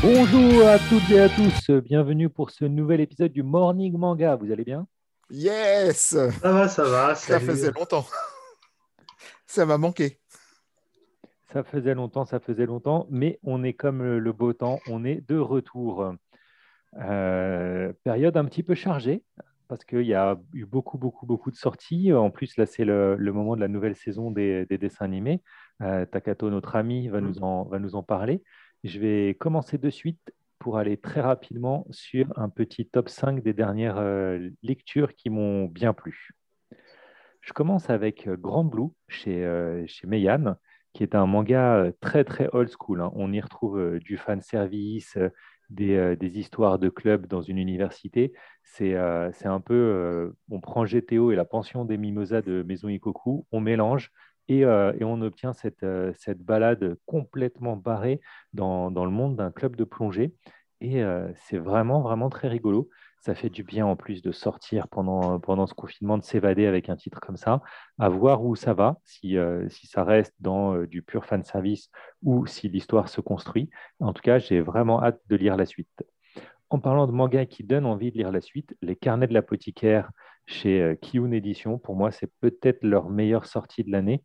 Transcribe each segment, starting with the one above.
Bonjour à toutes et à tous, bienvenue pour ce nouvel épisode du Morning Manga. Vous allez bien? Yes Ça va, ça va. Ça faisait longtemps. Ça m'a manqué. Ça faisait longtemps, ça faisait longtemps, mais on est comme le beau temps, on est de retour. Euh, période un petit peu chargée, parce qu'il y a eu beaucoup, beaucoup, beaucoup de sorties. En plus, là, c'est le, moment de la nouvelle saison des, dessins animés. Euh, Takato, notre ami, va, mm. nous en, va nous en parler. Je vais commencer de suite pour aller très rapidement sur un petit top 5 des dernières euh, lectures qui m'ont bien plu. Je commence avec Grand Blue chez, chez Meian qui est un manga euh, très très old school. Hein. On y retrouve euh, du fan service, euh, des, des, histoires de clubs dans une université. C'est un peu, on prend GTO et la pension des mimosas de Maison Ikoku, on mélange et, et on obtient cette, cette balade complètement barrée dans, dans le monde d'un club de plongée. Et c'est vraiment, vraiment très rigolo ça fait du bien en plus de sortir pendant, pendant ce confinement, de s'évader avec un titre comme ça, à voir où ça va, si, euh, si ça reste dans euh, du pur fan service ou si l'histoire se construit. En tout cas, j'ai vraiment hâte de lire la suite. En parlant de manga qui donne envie de lire la suite, Les Carnets de l'apothicaire chez euh, Kiyun Édition, pour moi, c'est peut-être leur meilleure sortie de l'année.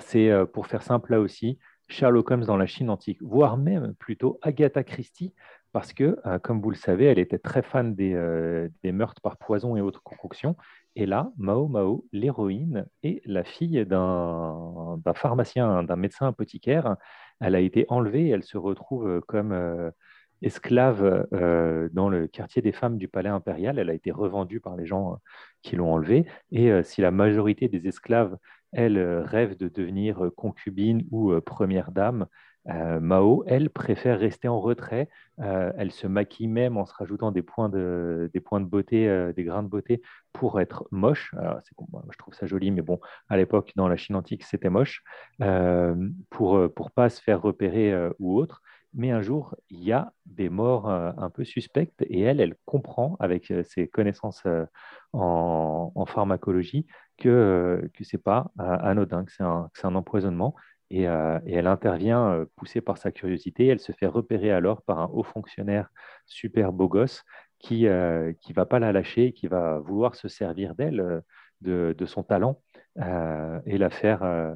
C'est, pour faire simple là aussi, Sherlock Holmes dans la Chine antique, voire même plutôt Agatha Christie, parce que, euh, comme vous le savez, elle était très fan euh, des, meurtres par poison et autres concoctions. Et là, Mao Mao, l'héroïne, est la fille d'un pharmacien, d'un médecin apothicaire. Elle a été enlevée et elle se retrouve comme euh, esclave dans le quartier des femmes du palais impérial. Elle a été revendue par les gens qui l'ont enlevée. Et si la majorité des esclaves, elles, rêvent de devenir concubine ou première dame, euh, Mao, elle, préfère rester en retrait. Euh, elle se maquille même en se rajoutant des points de, des points de beauté, euh, des grains de beauté pour être moche. je trouve ça joli, mais bon, à l'époque, dans la Chine antique, c'était moche, pour ne pas se faire repérer ou autre. Mais un jour, il y a des morts un peu suspectes et elle, elle comprend avec ses connaissances en, en, pharmacologie que ce n'est pas anodin, que c'est un, empoisonnement euh, et, elle intervient euh, poussée par sa curiosité. Elle se fait repérer alors par un haut fonctionnaire super beau gosse qui ne euh, va pas la lâcher, qui va vouloir se servir d'elle, de, son talent, et la faire,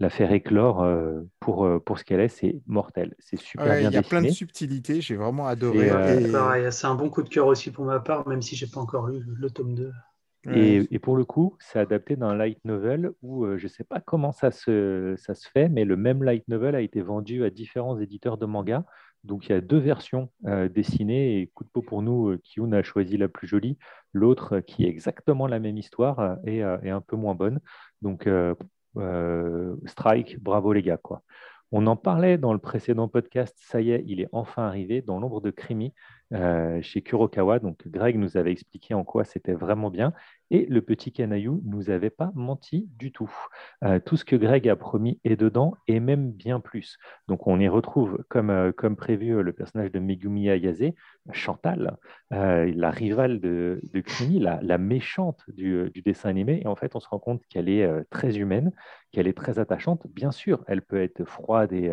la faire éclore pour, pour ce qu'elle est. C'est mortel. C'est super bien dessiné. Il y a plein de subtilités. J'ai vraiment adoré. C'est un bon coup de cœur aussi pour ma part, même si je n'ai pas encore lu le tome 2. Et, pour le coup, c'est adapté d'un light novel où euh, je ne sais pas comment ça se, ça se fait, mais le même light novel a été vendu à différents éditeurs de manga. Donc il y a deux versions euh, dessinées et coup de peau pour nous, euh, Kyun a choisi la plus jolie, l'autre qui est exactement la même histoire et, un peu moins bonne. Donc strike, bravo les gars quoi. On en parlait dans le précédent podcast, ça y est, il est enfin arrivé dans l'ombre de Krimi chez Kurokawa. Donc Greg nous avait expliqué en quoi c'était vraiment bien. Et le petit Canaillou nous avait pas menti du tout. Euh, tout ce que Greg a promis est dedans et même bien plus. Donc on y retrouve, comme, euh, comme prévu, le personnage de Megumi Ayase, Chantal, euh, la rivale de, de la, méchante du, dessin animé. Et en fait, on se rend compte qu'elle est très humaine, qu'elle est très attachante. Bien sûr, elle peut être froide et,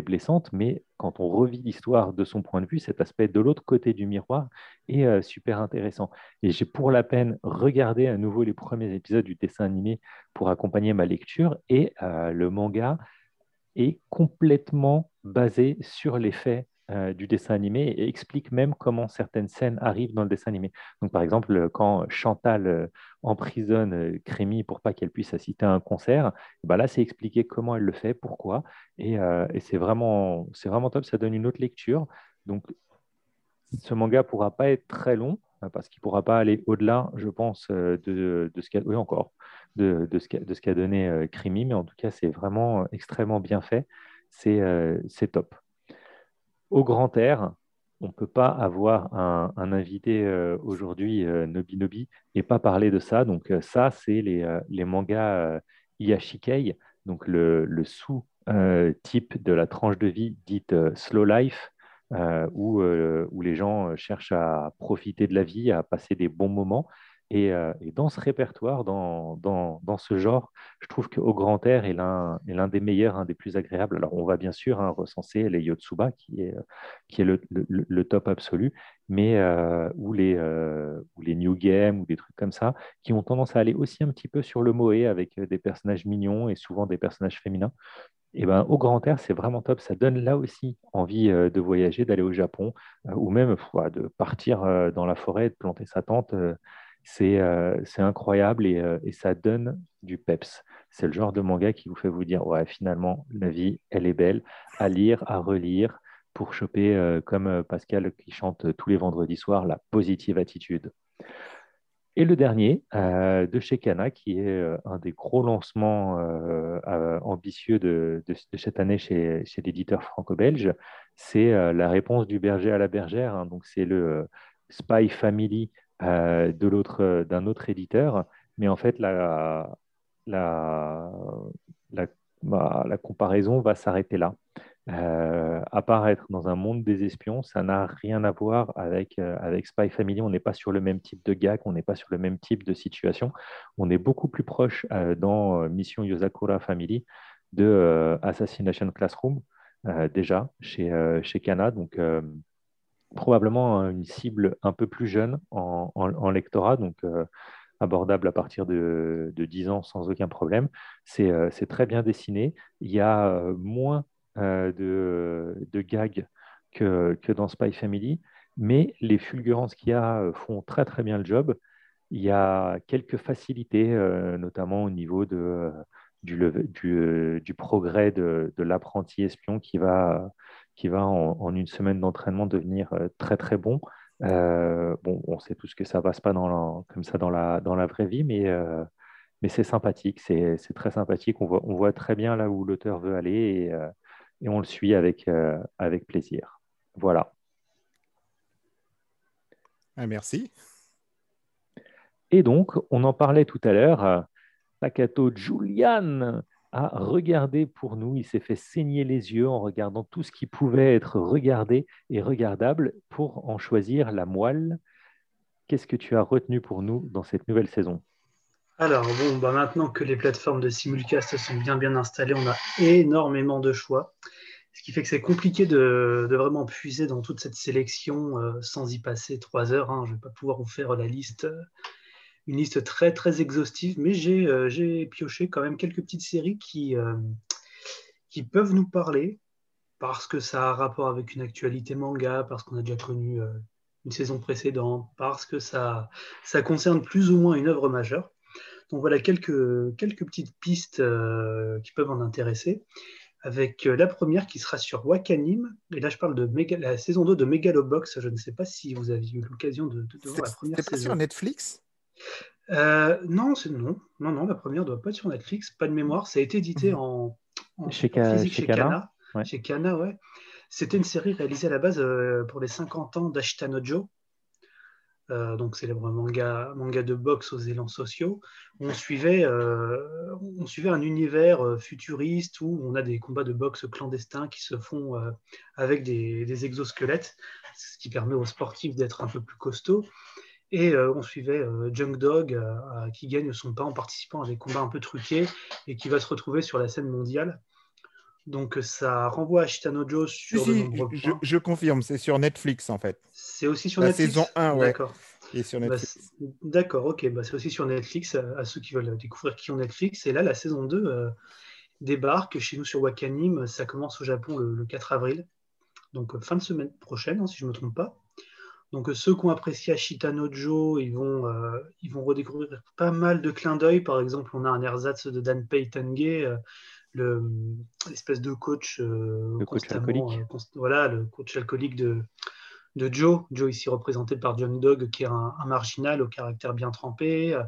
blessante, mais quand on revit l'histoire de son point de vue, cet aspect de l'autre côté du miroir est super intéressant. Et j'ai pour la peine regardé à nouveau les premiers épisodes du dessin animé pour accompagner ma lecture et euh, le manga est complètement basé sur les faits euh, du dessin animé et explique même comment certaines scènes arrivent dans le dessin animé. Donc, par exemple, quand Chantal euh, emprisonne Crémy pour pas qu'elle puisse assister à un concert, bah là, c'est expliqué comment elle le fait, pourquoi, et, c'est vraiment, vraiment top. Ça donne une autre lecture. Donc, ce manga pourra pas être très long, euh, parce qu'il pourra pas aller au-delà, je pense, euh, de, ce qu'a de, de donné euh, Crimi, mais en tout cas, c'est vraiment extrêmement bien fait. C'est top. Au grand air, on ne peut pas avoir un, invité aujourd'hui, Nobi Nobi, et pas parler de ça. Donc, ça, c'est les, les, mangas Iyashikei, donc le, sous-type de la tranche de vie dite Slow Life, euh, où, euh, les gens euh, cherchent à profiter de la vie, à passer des bons moments. Et, dans ce répertoire, dans, dans, ce genre, je trouve qu'au grand air est l'un des meilleurs, un des plus agréables. Alors, on va bien sûr hein, recenser les Yotsuba, qui est, qui est le, le, top absolu, mais ou, les, ou les New Game ou des trucs comme ça, qui ont tendance à aller aussi un petit peu sur le moé avec des personnages mignons et souvent des personnages féminins. Et ben, au grand air, c'est vraiment top. Ça donne là aussi envie de voyager, d'aller au Japon, ou même de partir dans la forêt, de planter sa tente. C'est incroyable et, et, ça donne du peps. C'est le genre de manga qui vous fait vous dire, ouais, finalement, la vie, elle est belle, à lire, à relire, pour choper, comme Pascal qui chante tous les vendredis soirs, la positive attitude. Et le dernier, euh, de chez Cana, qui est euh, un des gros lancements euh, ambitieux de, cette année chez, l'éditeur franco-belge, c'est la réponse du berger à la bergère. Hein. donc, c'est le Spy Family de l'autre, d'un autre éditeur. Mais en fait, la, la, la, bah, comparaison va s'arrêter là. Euh, apparaître dans un monde des espions, ça n'a rien à voir avec, euh, avec Spy Family. On n'est pas sur le même type de gag, on n'est pas sur le même type de situation. On est beaucoup plus proche euh, dans Mission Yosakura Family de Assassination Classroom, déjà chez, chez Kana. Donc, probablement une cible un peu plus jeune en, lectorat. Donc, abordable à partir de, de, 10 ans sans aucun problème. C'est très bien dessiné. Il y a moins euh, de, de gags que, dans Spy Family, mais les fulgurances qu'il y a euh, font très très bien le job. Il y a quelques facilités, euh, notamment au niveau du, progrès de l'apprenti espion qui va, qui va en, une semaine d'entraînement devenir très très bon. bon, on sait tous que ça ne passe pas dans comme ça dans la, dans la vraie vie, mais, mais c'est sympathique, c'est très sympathique. On voit, on voit très bien là où l'auteur veut aller et, et on le suit avec, euh, avec plaisir. Voilà. Ah, merci. Et donc, on en parlait tout à l'heure, Takato Julian a regardé pour nous, il s'est fait saigner les yeux en regardant tout ce qui pouvait être regardé et regardable pour en choisir la moelle. Qu'est-ce que tu as retenu pour nous dans cette nouvelle saison? Alors, bon, bah maintenant que les plateformes de simulcast sont bien bien installées, on a énormément de choix. Ce qui fait que c'est compliqué de, vraiment puiser dans toute cette sélection euh, sans y passer trois heures. Hein. Je ne vais pas pouvoir vous faire la liste, euh, une liste très très exhaustive, mais euh, j'ai pioché quand même quelques petites séries qui, qui peuvent nous parler parce que ça a rapport avec une actualité manga, parce qu'on a déjà connu une saison précédente, parce que ça, ça concerne plus ou moins une œuvre majeure. Donc voilà quelques, quelques petites pistes euh, qui peuvent en intéresser. Avec euh, la première qui sera sur Wakanim. Et là, je parle de la saison 2 de Megalobox. Je ne sais pas si vous avez eu l'occasion de, de, voir la première saison. C'est sur Netflix? Euh, non, c'est non, non, non, la première ne doit pas être sur Netflix, pas de mémoire. Ça a été édité mhm. en, chez, physique chez, Kana. Chez Kana, ouais. C'était une série réalisée à la base pour les 50 ans d'Ashita Nojo, euh, donc célèbre manga, manga de boxe aux élans sociaux, on suivait, euh, on suivait un univers euh, futuriste où on a des combats de boxe clandestins qui se font avec des, exosquelettes, ce qui permet aux sportifs d'être un peu plus costauds. Et on suivait Junk Dog qui gagne son pain en participant à des combats un peu truqués et qui va se retrouver sur la scène mondiale. Donc ça renvoie à Shitanojo sur de nombreux je, je, confirme, c'est sur Netflix en fait. C'est aussi sur La saison 1, ouais. D'accord. sur bah, D'accord, ok. Bah, c'est aussi sur Netflix, à, ceux qui veulent découvrir qui ont Netflix. Et là, la saison 2 euh, débarque chez nous sur Wakanim. Ça commence au Japon le, 4 avril. Donc euh, fin de semaine prochaine, hein, si je ne me trompe pas. Donc euh, ceux qui ont apprécié Ashitanojo, ils vont, ils vont redécouvrir pas mal de clins d'œil. Par exemple, on a un ersatz de Dan l'espèce de coach, euh, le coach alcoolique. Euh, voilà, le coach alcoolique de, de Joe. Joe ici représenté par John Dog, qui est un, marginal au caractère bien trempé.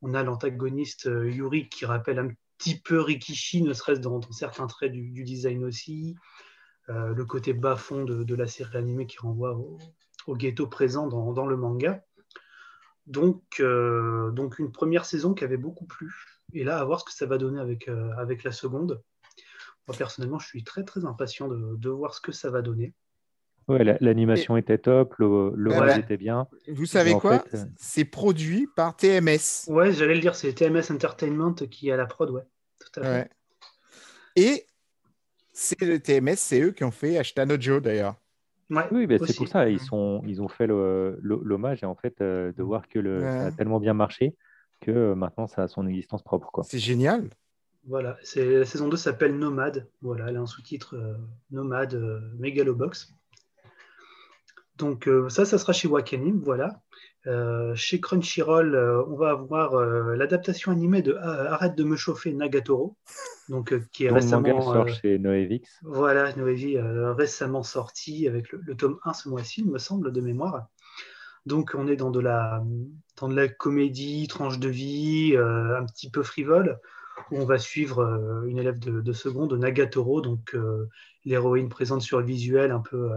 On a l'antagoniste euh, Yuri qui rappelle un petit peu Rikishi, ne serait-ce dans, certains traits du, design aussi. le côté bas-fond de, la série animée qui renvoie au, ghetto présent dans, dans le manga. Donc, donc une première saison qui avait beaucoup plu, et là, à voir ce que ça va donner avec, euh, avec la seconde. Moi, personnellement, je suis très, très impatient de, de, voir ce que ça va donner. Ouais, la- l'animation était top, le, le Ah était bien. Vous savez en quoi fait, euh, C'est produit par TMS. Ouais, j'allais le dire, c'est TMS Entertainment qui est à la prod, ouais. Tout à fait. Ouais. Et c'est le TMS, c'est eux qui ont fait Ashitano Joe d'ailleurs. Ouais, Oui, bah, c'est aussi. pour ça, ils, sont, ils ont fait l'hommage et en fait, euh, de voir que le, ça a tellement bien marché que euh, maintenant ça a son existence propre. Quoi. C'est génial. Voilà, c'est la saison 2 s'appelle Nomade. Voilà, elle a un sous-titre euh, Nomade euh, Megalobox. Donc euh, ça, ça sera chez Wakanim, voilà. Euh, chez Crunchyroll, euh, on va avoir euh, l'adaptation animée de Arrête de me chauffer Nagatoro, donc qui est récemment sort chez Noévix. voilà, Noévi récemment sorti avec le, le tome 1 ce mois-ci, il me semble, de mémoire. Donc on est dans de la, dans de la comédie, tranche de vie, un petit peu frivole, où on va suivre une élève de, de seconde, Nagatoro, donc l'héroïne présente sur le visuel un peu,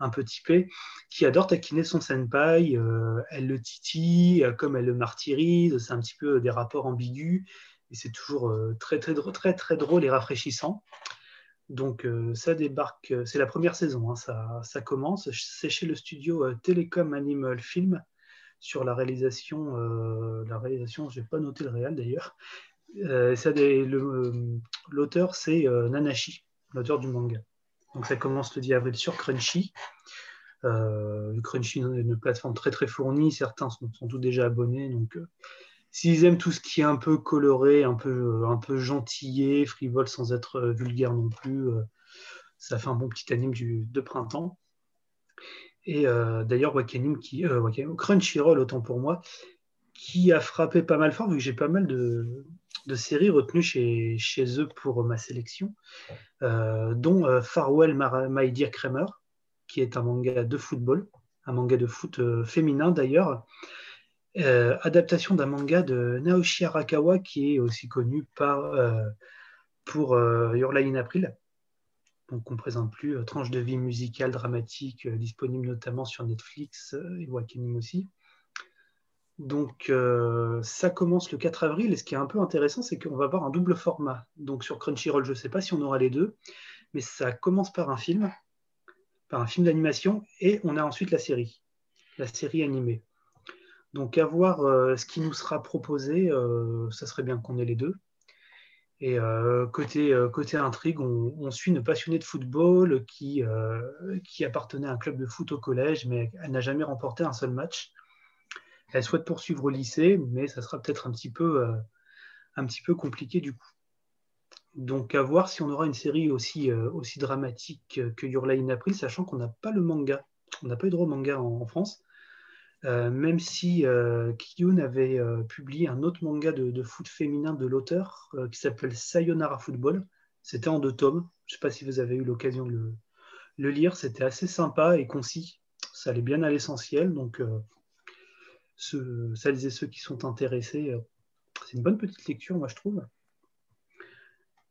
un peu typée, qui adore taquiner son senpai, euh, elle le titille, euh, comme elle le martyrise, c'est un petit peu des rapports ambigus, et c'est toujours euh, très, très, très, drôle et rafraîchissant. Donc euh, ça débarque, euh, c'est la première saison, hein, ça, commence. C'est chez le studio euh, Telecom Animal Film sur la réalisation, euh, la réalisation, pas noté le réel d'ailleurs. Euh, euh, L'auteur c'est euh, Nanashi, l'auteur du manga. Donc ça commence le 10 avril sur Crunchy. Euh, Crunchy est une plateforme très très fournie, certains sont, sont tous déjà abonnés, donc euh, s'ils aiment tout ce qui est un peu coloré, un peu, un peu gentillé, frivole sans être euh, vulgaire non plus, ça fait un bon petit anime du, de printemps. Et d'ailleurs, Wakanim qui, Crunchyroll, autant pour moi, qui a frappé pas mal fort, vu que j'ai pas mal de, de séries retenues chez, chez eux pour ma sélection, euh, dont euh, Farewell My Dear Kramer, qui est un manga de football, un manga de foot euh, féminin d'ailleurs, euh, adaptation d'un manga de Naoshi Arakawa qui est aussi connu par, euh, pour euh, Your Lie in April. Donc on ne présente plus euh, tranche de vie musicale dramatique euh, disponible notamment sur Netflix euh, et Wakanim aussi. Donc euh, ça commence le 4 avril et ce qui est un peu intéressant c'est qu'on va avoir un double format. Donc sur Crunchyroll je ne sais pas si on aura les deux, mais ça commence par un film, par un film d'animation et on a ensuite la série, la série animée. Donc à voir euh, ce qui nous sera proposé, euh, ça serait bien qu'on ait les deux. Et côté, intrigue, on, suit une passionnée de football qui, qui appartenait à un club de foot au collège, mais elle n'a jamais remporté un seul match. Elle souhaite poursuivre au lycée, mais ça sera peut-être un, petit peu, euh, un petit peu compliqué du coup. Donc à voir si on aura une série aussi, euh, aussi dramatique que Your in April, sachant qu'on n'a pas le manga. On n'a pas eu droit au manga en, France. Euh, même si euh, avait euh, publié un autre manga de, foot féminin de l'auteur euh, qui s'appelle Sayonara Football. C'était en deux tomes. Je ne sais pas si vous avez eu l'occasion de le, lire. C'était assez sympa et concis. Ça allait bien à l'essentiel. Donc, euh, celles et ceux qui sont intéressés, euh, c'est une bonne petite lecture, moi, je trouve.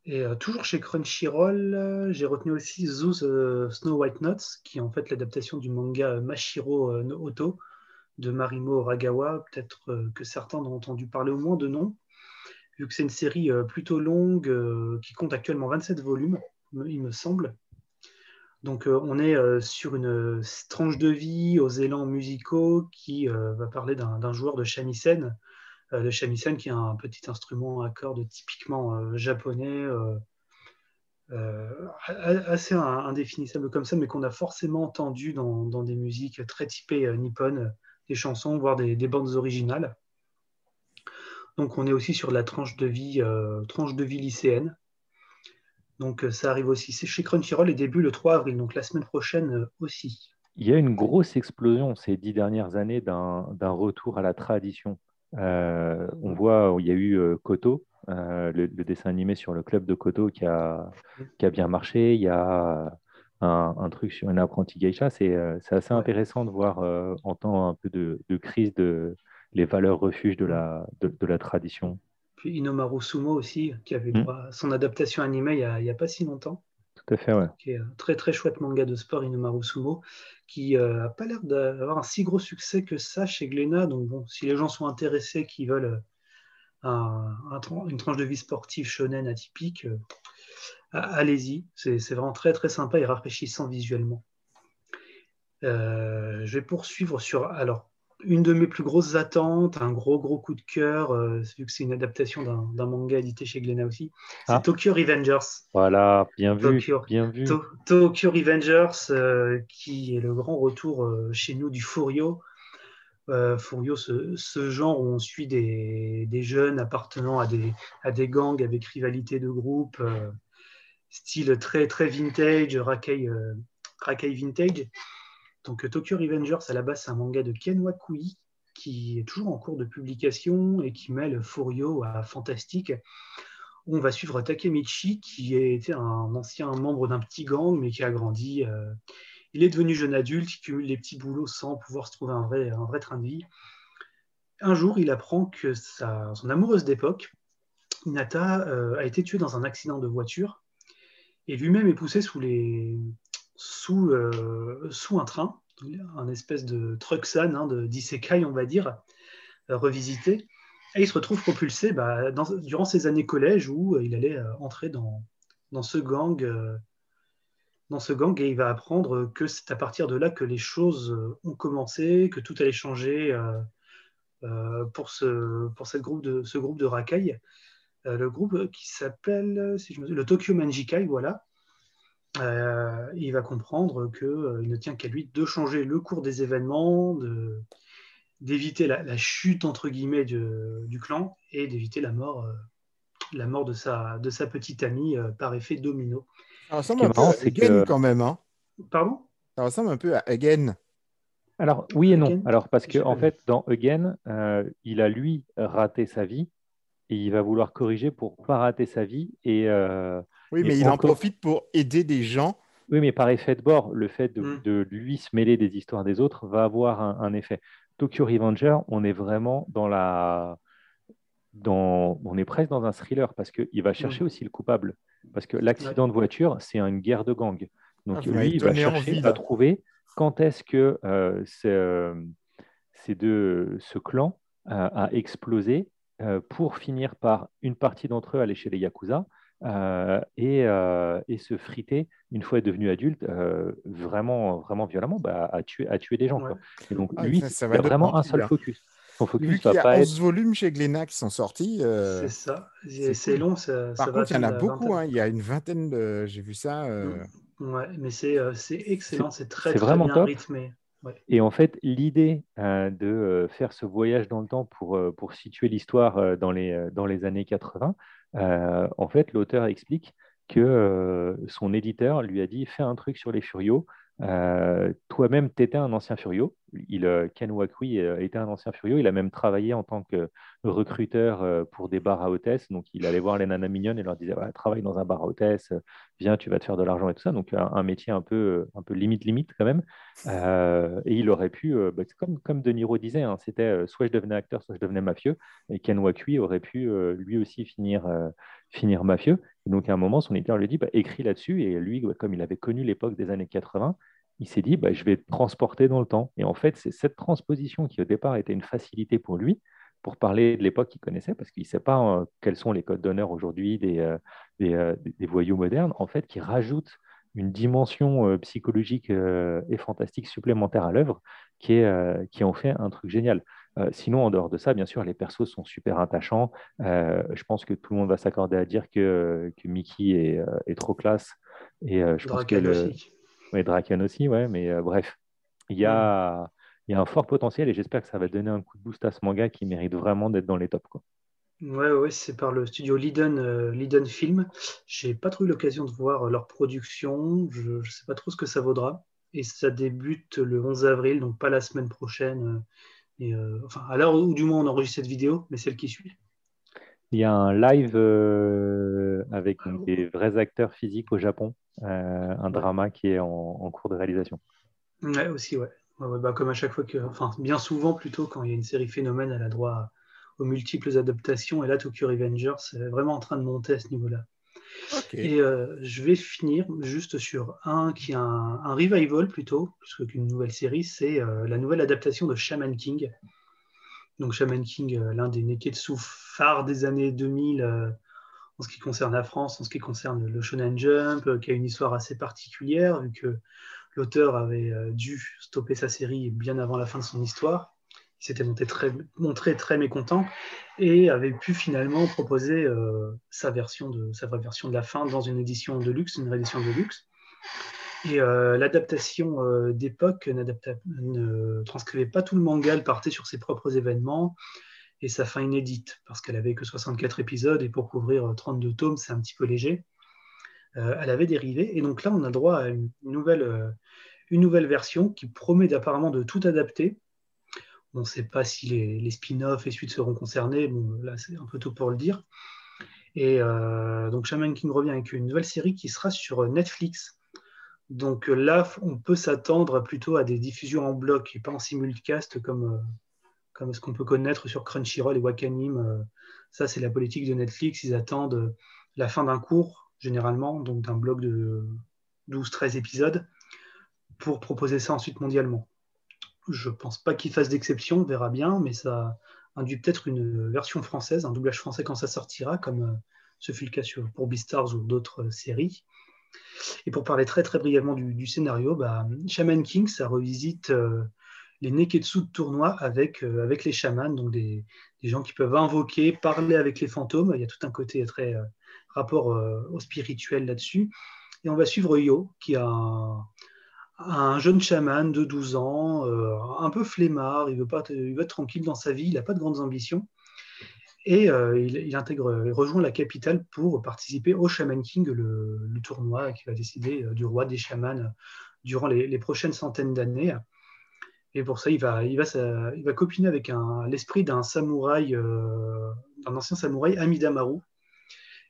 Et euh, toujours chez Crunchyroll, euh, j'ai retenu aussi Zoo euh, Snow White Nuts, qui est en fait l'adaptation du manga Mashiro no Oto de Marimo Ragawa. Peut-être que certains ont entendu parler au moins de nom, vu que c'est une série plutôt longue qui compte actuellement 27 volumes, me- il me semble. Donc euh, on est euh, sur une euh, tranche de vie aux élans musicaux qui va parler d'un joueur de shamisen, de shamisen qui est un petit instrument à cordes typiquement japonais, assez indéfinissable comme ça, mais qu'on a forcément entendu dans, des musiques très typées nippones, des chansons, voire des, des bandes originales. Donc on est aussi sur la tranche de vie, tranche de vie lycéenne. Donc euh, ça arrive aussi. C'est chez Crunchyroll et début le 3 avril, donc la semaine prochaine euh, aussi. Il y a une grosse explosion ces dix dernières années d'un retour à la tradition. Euh, on voit, il y a eu Koto, euh, le, le dessin animé sur le club de Koto qui a, qui a bien marché. Il y a un, un truc sur une apprentie geisha. C'est assez intéressant de voir euh, en temps un peu de, de crise de les valeurs refuges de la, de, de la tradition. Puis Inomaru Sumo aussi, qui avait Mm. droit à son adaptation animée il n'y a, il y a pas si longtemps. Tout à fait, ouais. qui est un très très chouette manga de sport Inomaru Sumo, qui n'a pas l'air d'avoir un si gros succès que ça chez Glénat. Donc bon, si les gens sont intéressés, qui veulent euh, un- un tran- une tranche de vie sportive shonen atypique, euh, allez-y. C'est c'est vraiment très très sympa et rafraîchissant visuellement. Euh, je vais poursuivre sur alors une de mes plus grosses attentes, un gros gros coup de cœur, euh, vu que c'est une adaptation d'un manga édité chez Glénat aussi, c'est Ah. Tokyo Revengers. Voilà, bien vu, Tokyo. bien vu. To- Tokyo Revengers, euh, qui est le grand retour euh, chez nous du Furio. Furio, ce, ce genre où on suit des, des jeunes appartenant à des, à des gangs avec rivalité de groupe, style très, très vintage, racaille, racaille vintage. Donc euh, Tokyo Revengers, à la base, c'est un manga de Ken Wakui qui est toujours en cours de publication et qui mêle Furio à Fantastique. On va suivre Takemichi, qui était un ancien membre d'un petit gang, mais qui a grandi. euh, il est devenu jeune adulte, il cumule les petits boulots sans pouvoir se trouver un vrai, train de vie. Un jour, il apprend que sa, son amoureuse d'époque, Hinata, euh, a été tuée dans un accident de voiture et lui-même est poussé sous, les, sous, euh, sous un train, un espèce de trucksan, hein, de d'isekai, on va dire, euh, revisité. Et il se retrouve propulsé bah, durant ses années collège où euh, il allait entrer dans, dans ce gang. dans ce gang et il va apprendre que c'est à partir de là que les choses ont commencé, que tout allait changer pour, ce, pour cette groupe de, ce groupe de racailles. Le groupe qui s'appelle le Tokyo Manjikai, voilà. Euh, il va comprendre qu'il ne tient qu'à lui de changer le cours des événements, de, d'éviter la, la chute entre guillemets de- du clan et d'éviter la mort, euh, la mort de, sa, de sa petite amie euh, par effet domino. Ça ressemble un peu à Again que- quand même. Hein. Pardon? Ça ressemble un peu à Again. Alors, oui et non. Again Alors, parce que, en fait, dans Again, euh, il a lui raté sa vie et il va vouloir corriger pour pas rater sa vie. Et euh, Oui, Et mais il en profite pour aider des gens. oui, mais par effet de bord, le fait de, Mm. de lui se mêler des histoires des autres va avoir un, un effet. Tokyo Revenger, on est vraiment dans la. Dans, on est presque dans un thriller parce qu'il va chercher aussi le coupable. Parce que l'accident de voiture, c'est une guerre de gang. Donc Ah, lui, il va chercher envie, à trouver quand est-ce que euh, c'est, euh, ces deux, ce clan euh, a explosé euh, pour finir par une partie d'entre eux aller chez les Yakuza euh, et, euh, et se friter une fois devenu adulte euh, vraiment, vraiment violemment bah, à, tuer, à tuer des gens. Ouais. quoi. Et donc Ah, lui, ça- ça il va a vraiment un seul focus. Son focus qu'il va y a pas 11 être... volumes chez Glénat qui sont sortis. euh, C'est ça. c'est long. Ça, Par ça contre, il y en a beaucoup. hein. Il y a une vingtaine de. J'ai vu ça. euh, Ouais, mais c'est euh, c'est excellent. C'est très, très vraiment bien top. rythmé. Et en fait, l'idée euh, de faire ce voyage dans le temps pour, euh, pour situer l'histoire euh, dans, les, dans les années 80, euh, en fait, l'auteur explique que euh, son éditeur lui a dit fais un truc sur les furios. Euh, Toi-même, tu étais un ancien furio. Euh, Ken Wakui euh, était un ancien furio. Il a même travaillé en tant que recruteur euh, pour des bars à hôtesse. Donc, il allait voir les nanas mignonnes et leur disait travaille dans un bar à hôtesse, euh, viens, tu vas te faire de l'argent et tout ça. Donc, un, métier un peu, un peu limite, limite quand même. Et il aurait pu, bah, comme, comme De disait, hein, c'était soit je devenais acteur, soit je devenais mafieux. Et Ken Wakui aurait pu lui aussi finir, finir mafieux. Et donc à un moment, son éditeur lui dit bah, écris là-dessus. Et lui, comme il avait connu l'époque des années 80, il s'est dit bah, je vais te transporter dans le temps. Et en fait, c'est cette transposition qui au départ était une facilité pour lui pour parler de l'époque qu'il connaissait, parce qu'il ne sait pas euh, quels sont les codes d'honneur aujourd'hui des, euh, des, euh, des voyous modernes, en fait, qui rajoute une dimension euh, psychologique euh, et fantastique supplémentaire à l'œuvre qui, est, euh, qui en fait un truc génial. Euh, sinon, en dehors de ça, bien sûr, les persos sont super attachants. Euh, je pense que tout le monde va s'accorder à dire que, que Mickey est, euh, est trop classe. Et euh, je pense que Draken le... aussi. Ouais, Draken aussi, ouais, mais euh, bref, il y a, il y a un fort potentiel et j'espère que ça va donner un coup de boost à ce manga qui mérite vraiment d'être dans les tops. Quoi. Ouais, ouais, c'est par le studio Liden, euh, Liden Film. J'ai pas trop eu l'occasion de voir euh, leur production. Je ne sais pas trop ce que ça vaudra. Et ça débute le 11 avril, donc pas la semaine prochaine. et, euh, enfin, à l'heure où du moins on enregistre cette vidéo, mais celle qui suit. Il y a un live euh, avec donc, des vrais acteurs physiques au Japon, euh, un drama qui est en, en cours de réalisation. Ouais, aussi, ouais. Ouais, ouais, bah, comme à chaque fois que, enfin, bien souvent plutôt, quand il y a une série phénomène, elle a droit à- aux multiples adaptations. Et là, Tokyo Revengers, c'est vraiment en train de monter à ce niveau-là. Et euh, je vais finir juste sur un qui est un, un revival plutôt, plus qu'une nouvelle série, c'est euh, la nouvelle adaptation de Shaman King. Donc Shaman King, euh, l'un des neketsu phares des années 2000 euh, en ce qui concerne la France, en ce qui concerne le Shonen Jump, euh, qui a une histoire assez particulière, vu que l'auteur avait dû stopper sa série bien avant la fin de son histoire. Il s'était montré très, montré très mécontent et avait pu finalement proposer sa, version de, sa vraie version de la fin dans une édition de luxe, une réédition de luxe. Et euh, l'adaptation euh, d'époque ne transcrivait pas tout le manga, elle partait sur ses propres événements et sa fin inédite, parce qu'elle avait que 64 épisodes et pour couvrir 32 tomes, c'est un petit peu léger. Euh, elle avait dérivé, et donc là, on a droit à une nouvelle, une nouvelle version qui promet apparemment de tout adapter. On ne sait pas si les, spin-offs et suites seront concernés, bon, là, c'est un peu tôt pour le dire. Et donc, Shaman King revient avec une nouvelle série qui sera sur Netflix donc euh, là, on peut s'attendre plutôt à des diffusions en bloc et pas en simulcast comme, euh, comme ce qu'on peut connaître sur Crunchyroll et Wakanim. Euh. Ça, c'est la politique de Netflix. Ils attendent la fin d'un cours, généralement, donc d'un bloc de 12-13 épisodes, pour proposer ça ensuite mondialement. Je ne pense pas qu'ils fassent d'exception, on verra bien, mais ça induit peut-être une version française, un doublage français quand ça sortira, comme ce fut le cas pour Beastars ou d'autres séries. Et pour parler très très brièvement du, scénario, bah, Shaman King, ça revisite euh, les neketsu de tournoi avec, euh, avec les chamans, donc des, gens qui peuvent invoquer, parler avec les fantômes. Il y a tout un côté très euh, rapport au spirituel là-dessus. Et on va suivre Yo, qui a un, jeune chaman de 12 ans, un peu flemmard, il veut, pas, il veut être tranquille dans sa vie, il n'a pas de grandes ambitions. Et euh, il, intègre, rejoint la capitale pour participer au Shaman King, le, tournoi qui va décider euh, du roi des chamans durant les, prochaines centaines d'années. Et pour ça, il va, copiner avec l'esprit d'un samouraï, euh, d'un ancien samouraï, Amidamaru.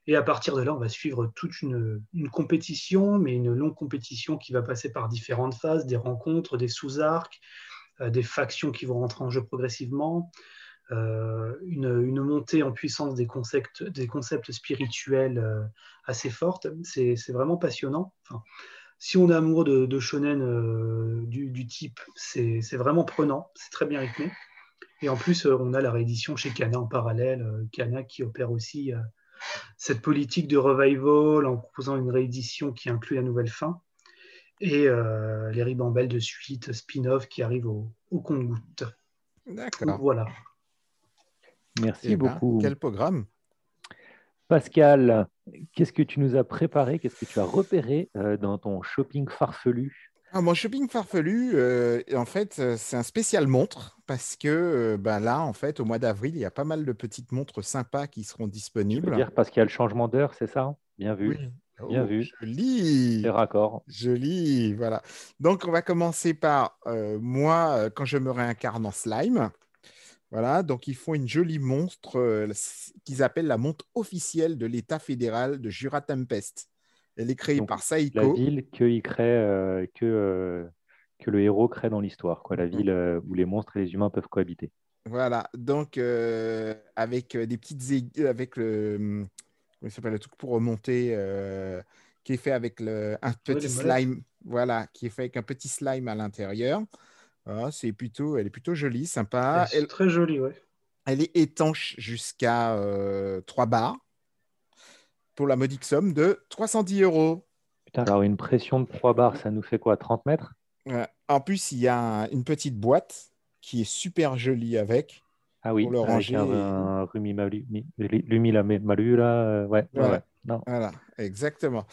Et à partir de là, on va suivre toute une, compétition, mais une longue compétition qui va passer par différentes phases, des rencontres, des sous-arcs, des factions qui vont rentrer en jeu progressivement, euh, une, montée en puissance des concepts, spirituels euh, assez fortes. C'est vraiment passionnant. Si on est amoureux de, shonen euh, du, type, c'est vraiment prenant, c'est très bien rythmé. Et en plus, on a la réédition chez Kana en parallèle, Kana qui opère aussi cette politique de revival en proposant une réédition qui inclut la nouvelle fin et les ribambelles de suite, spin-off qui arrivent au, au compte-goutte. D'accord. Voilà. Merci eh ben, beaucoup. quel programme? Pascal, qu'est-ce que tu nous as préparé? Qu'est-ce que tu as repéré euh, dans ton shopping farfelu? Ah, Mon shopping farfelu, euh, en fait, euh, c'est un spécial montre parce que ben là, en fait, au mois d'avril, il y a pas mal de petites montres sympas qui seront disponibles. Tu veux dire parce qu'il y a le changement d'heure, c'est ça? Bien vu. Bien oh, vu. Joli. Raccord. Joli, voilà. Donc, on va commencer par moi, quand je me réincarne en slime. Voilà, donc ils font une jolie monstre euh, qu'ils appellent la montre officielle de l'État fédéral de Jura Tempest. Elle est créée par Saiko. La ville que, crée, euh, que, euh, que le héros crée dans l'histoire, quoi. La ville où les monstres et les humains peuvent cohabiter. Voilà, donc avec des petites avec le comment s'appelle le truc pour remonter, qui est fait avec le, un petit slime, voilà, qui est fait avec un petit slime à l'intérieur. Ah, c'est plutôt, elle est plutôt jolie, sympa. Elle est très jolie, ouais. Elle est étanche jusqu'à 3 euh, bars pour la modique somme de 310 euros. Putain, alors une pression de 3 bars, ça nous fait quoi 30 mètres En plus, il y a une petite boîte qui est super jolie avec. Ah oui, pour le ranger. un, Rumi Malu, là, euh, ouais, Voilà, exactement.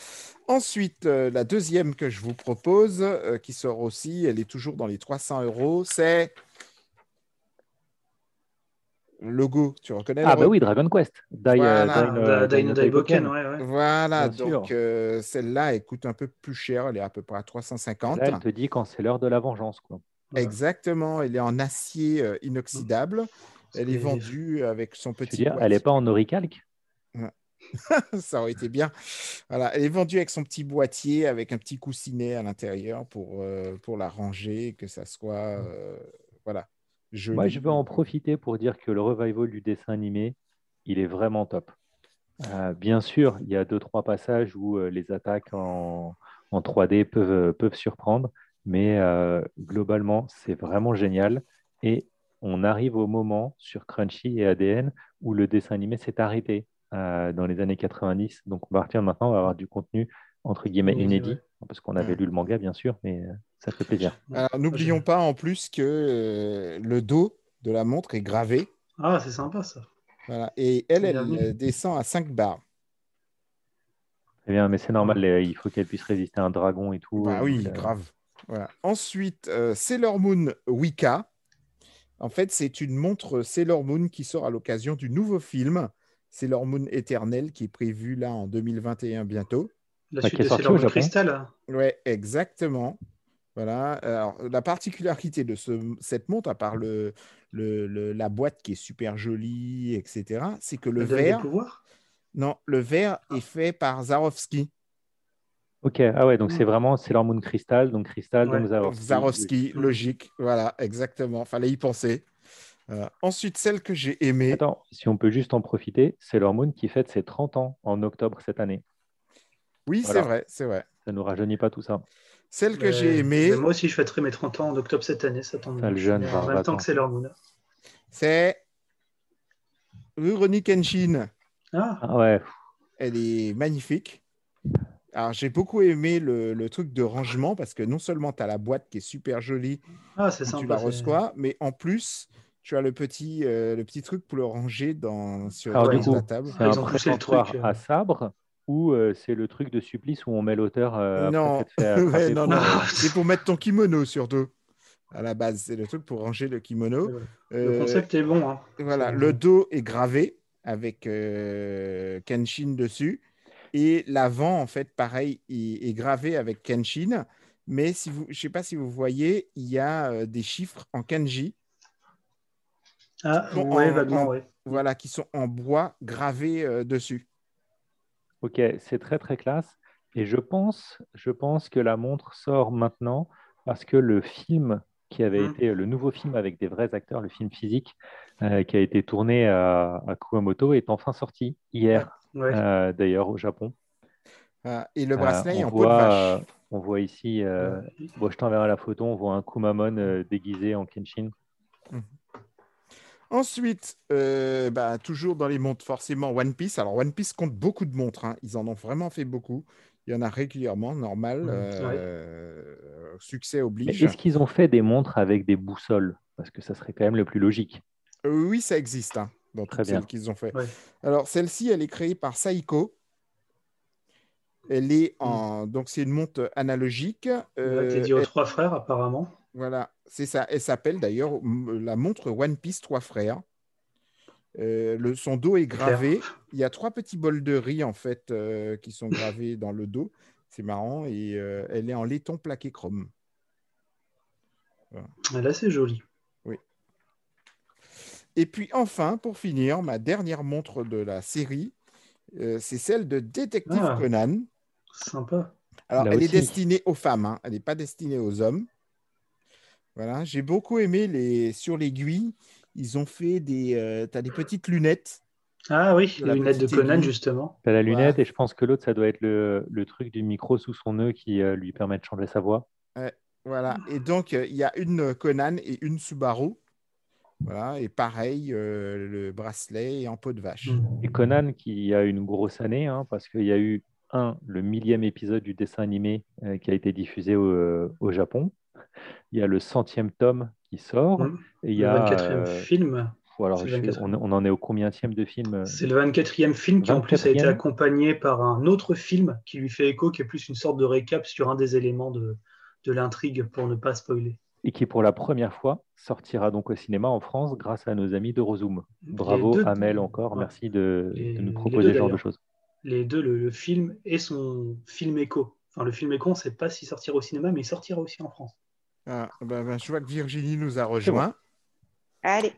Ensuite, euh, la deuxième que je vous propose, euh, qui sort aussi, elle est toujours dans les 300 euros, c'est logo, tu reconnais Ah, bah oui, Dragon Quest. voilà, Voilà, donc euh, celle-là, elle coûte un peu plus cher, elle est à peu près à 350. elle te dit quand c'est l'heure de la vengeance. Quoi. Exactement, elle est en acier inoxydable. Elle est vendue avec son petit. Dire, elle n'est pas en oricalque ça aurait été bien. Voilà, elle est vendue avec son petit boîtier, avec un petit coussinet à l'intérieur pour, euh, pour la ranger, que ça soit. Euh, voilà. Je Moi, je vais en profiter pour dire que le revival du dessin animé, il est vraiment top. Euh, bien sûr, il y a deux, trois passages où les attaques en, en 3D peuvent, peuvent surprendre, mais globalement, c'est vraiment génial. Et on arrive au moment sur Crunchy et ADN où le dessin animé s'est arrêté. Euh, dans les années 90. Donc, on va partir maintenant, on va avoir du contenu entre guillemets inédit, parce qu'on avait lu le manga bien sûr, mais ça fait plaisir. Alors n'oublions pas en plus que le dos de la montre est gravé. Ah, c'est sympa ça. Voilà. Et elle, elle descend à 5 barres. Très bien, mais c'est normal, il faut qu'elle puisse résister à un dragon et tout. Bah oui, grave. Voilà. Ensuite, Sailor Moon Wicca. En fait, c'est une montre Sailor Moon qui sort à l'occasion du nouveau film Sailor Moon Éternel qui est prévu là en 2021 bientôt. La suite de Sailor Moon Crystal. Oui, exactement. Voilà. Alors, la particularité de cette montre, à part le, la boîte qui est super jolie, etc., c'est que le verre. Non, le verre est fait par Zarovski. Ok, ah ouais, donc c'est vraiment Sailor Moon Crystal, donc Crystal, donc Zarovski. Zarovski, logique, voilà, exactement. Fallait y penser. Euh, ensuite, celle que j'ai aimée. Attends, si on peut juste en profiter, c'est l'hormone qui fête ses 30 ans en octobre cette année. Oui, c'est vrai, c'est vrai. Ça ne nous rajeunit pas tout ça. Celle que j'ai aimée. Moi aussi, je fêterai mes 30 ans en octobre cette année, ça tombe bien. jeune, en même temps que c'est Moon. C'est Rurouni Kenshin. Ah. ah. ouais. Elle est magnifique. Alors, j'ai beaucoup aimé le, truc de rangement parce que non seulement tu as la boîte qui est super jolie, ah, sympa, tu la reçois, mais en plus, tu as le petit, euh, le petit truc pour le ranger dans, sur la table. C'est un présentoir à euh. sabre ou euh, c'est le truc de supplice où on met l'auteur Non, non, non. c'est pour mettre ton kimono surtout. À la base, c'est le truc pour ranger le kimono. Le concept est bon. Hein. Voilà, le dos est gravé avec Kenshin dessus. Et l'avant, en fait, pareil, est, est, gravé avec Kenshin. Mais si vous, je ne sais pas si vous voyez, il y a des chiffres en kanji ah, ouais, vaguement, Voilà, qui sont en bois gravés euh, dessus. Ok, c'est très très classe. Et je pense, je pense que la montre sort maintenant parce que le film qui avait mmh. été le nouveau film avec des vrais acteurs, le film physique, euh, qui a été tourné à, Kumamoto, est enfin sorti hier, euh, d'ailleurs au Japon. Ah, et le bracelet est en peau de vache. On voit ici, bon, je t'enverrai la photo, on voit un Kumamon déguisé en Kenshin. Mmh. Ensuite, euh, bah, toujours dans les montres, forcément One Piece. Alors, One Piece compte beaucoup de montres. Hein. Ils en ont vraiment fait beaucoup. Il y en a régulièrement, normal. Mmh, euh, succès oblige. Est-ce qu'ils ont fait des montres avec des boussoles? Parce que ça serait quand même le plus logique. Euh, oui, ça existe hein, dans toutes celles qu'ils ont fait. Alors, celle-ci, elle est créée par Saiko. Elle est mmh. en. Donc, c'est une montre analogique. Euh, qui est dit aux trois frères, apparemment. Voilà, c'est ça. Elle s'appelle d'ailleurs la montre One Piece Trois Frères. Euh, le, son dos est gravé. Il y a trois petits bols de riz en fait euh, qui sont gravés dans le dos. C'est marrant et euh, elle est en laiton plaqué chrome. Elle est assez jolie. Oui. Et puis enfin, pour finir, ma dernière montre de la série, c'est celle de Détective ah. Conan. Sympa. Alors, elle est destinée aux femmes, hein. elle n'est pas destinée aux hommes. Voilà, j'ai beaucoup aimé les sur l'aiguille. Ils ont fait des. Euh, tu as des petites lunettes. Ah oui, les lunettes de Conan, justement. Tu as la lunette et je pense que l'autre, ça doit être le, le, truc du micro sous son nœud qui euh, lui permet de changer sa voix. voilà. Et donc, euh, il y a une Conan et une Subaru. Voilà. Et pareil, le bracelet est en peau de vache. Mm. Et Conan qui a une grosse année, hein, parce qu'il y a eu un, le millième épisode du dessin animé qui a été diffusé au, au Japon. Il y a le centième tome qui sort. Mmh. Et il y a, le 24e euh, film. Alors, on, en est au combienième de film euh C'est le 24e film qui en plus a été accompagné par un autre film qui lui fait écho, qui est plus une sorte de récap sur un des éléments de, de l'intrigue pour ne pas spoiler. Et qui pour la première fois sortira donc au cinéma en France grâce à nos amis de Rozoom. Bravo Amel encore, merci de, nous proposer ce genre de choses. Les deux, le, film et son film écho. Enfin, le film écho, on ne sait pas s'il sortira au cinéma, mais il sortira aussi en France. Ah, ben, ben, je vois que Virginie nous a rejoint. Allez.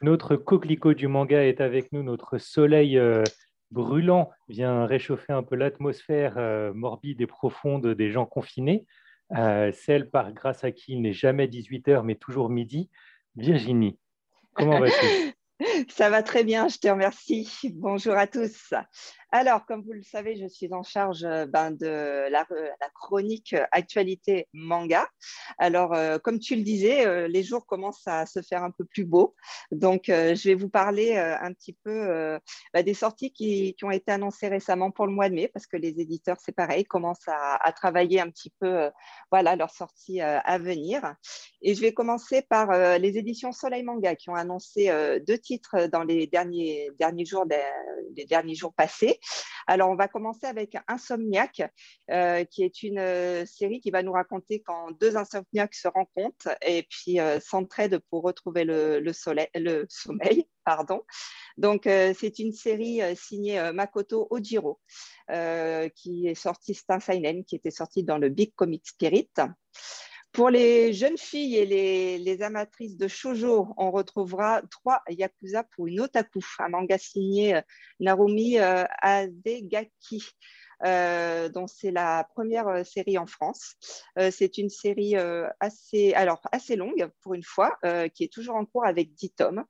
Notre coquelicot du manga est avec nous. Notre soleil euh, brûlant vient réchauffer un peu l'atmosphère euh, morbide et profonde des gens confinés. Euh, celle par grâce à qui il n'est jamais 18h mais toujours midi. Virginie, comment vas-tu? Ça va très bien, je te remercie. Bonjour à tous. Alors, comme vous le savez, je suis en charge euh, ben, de la, chronique actualité manga. Alors, euh, comme tu le disais, euh, les jours commencent à se faire un peu plus beaux. Donc, je vais vous parler un petit peu ben, des sorties qui, ont été annoncées récemment pour le mois de mai, parce que les éditeurs, c'est pareil, commencent à, travailler un petit peu voilà, leurs sorties à venir. Et je vais commencer par les éditions Soleil Manga qui ont annoncé deux titres dans les derniers, jours, derniers jours passés. Alors, on va commencer avec Insomniac, euh, qui est une euh, série qui va nous raconter quand deux insomniaques se rencontrent et puis euh, s'entraident pour retrouver le, sommeil. Pardon. Donc, c'est une série signée Makoto Ojiro, qui est sortie, qui était sortie dans le Big Comic Spirit. Pour les jeunes filles et les, amatrices de shoujo, on retrouvera trois Yakuza pour une otaku, un manga signé euh, Narumi euh, Adegaki. Euh, dont c'est la première série en France. c'est une série assez, alors, assez longue pour une fois, qui est toujours en cours avec 10 tomes.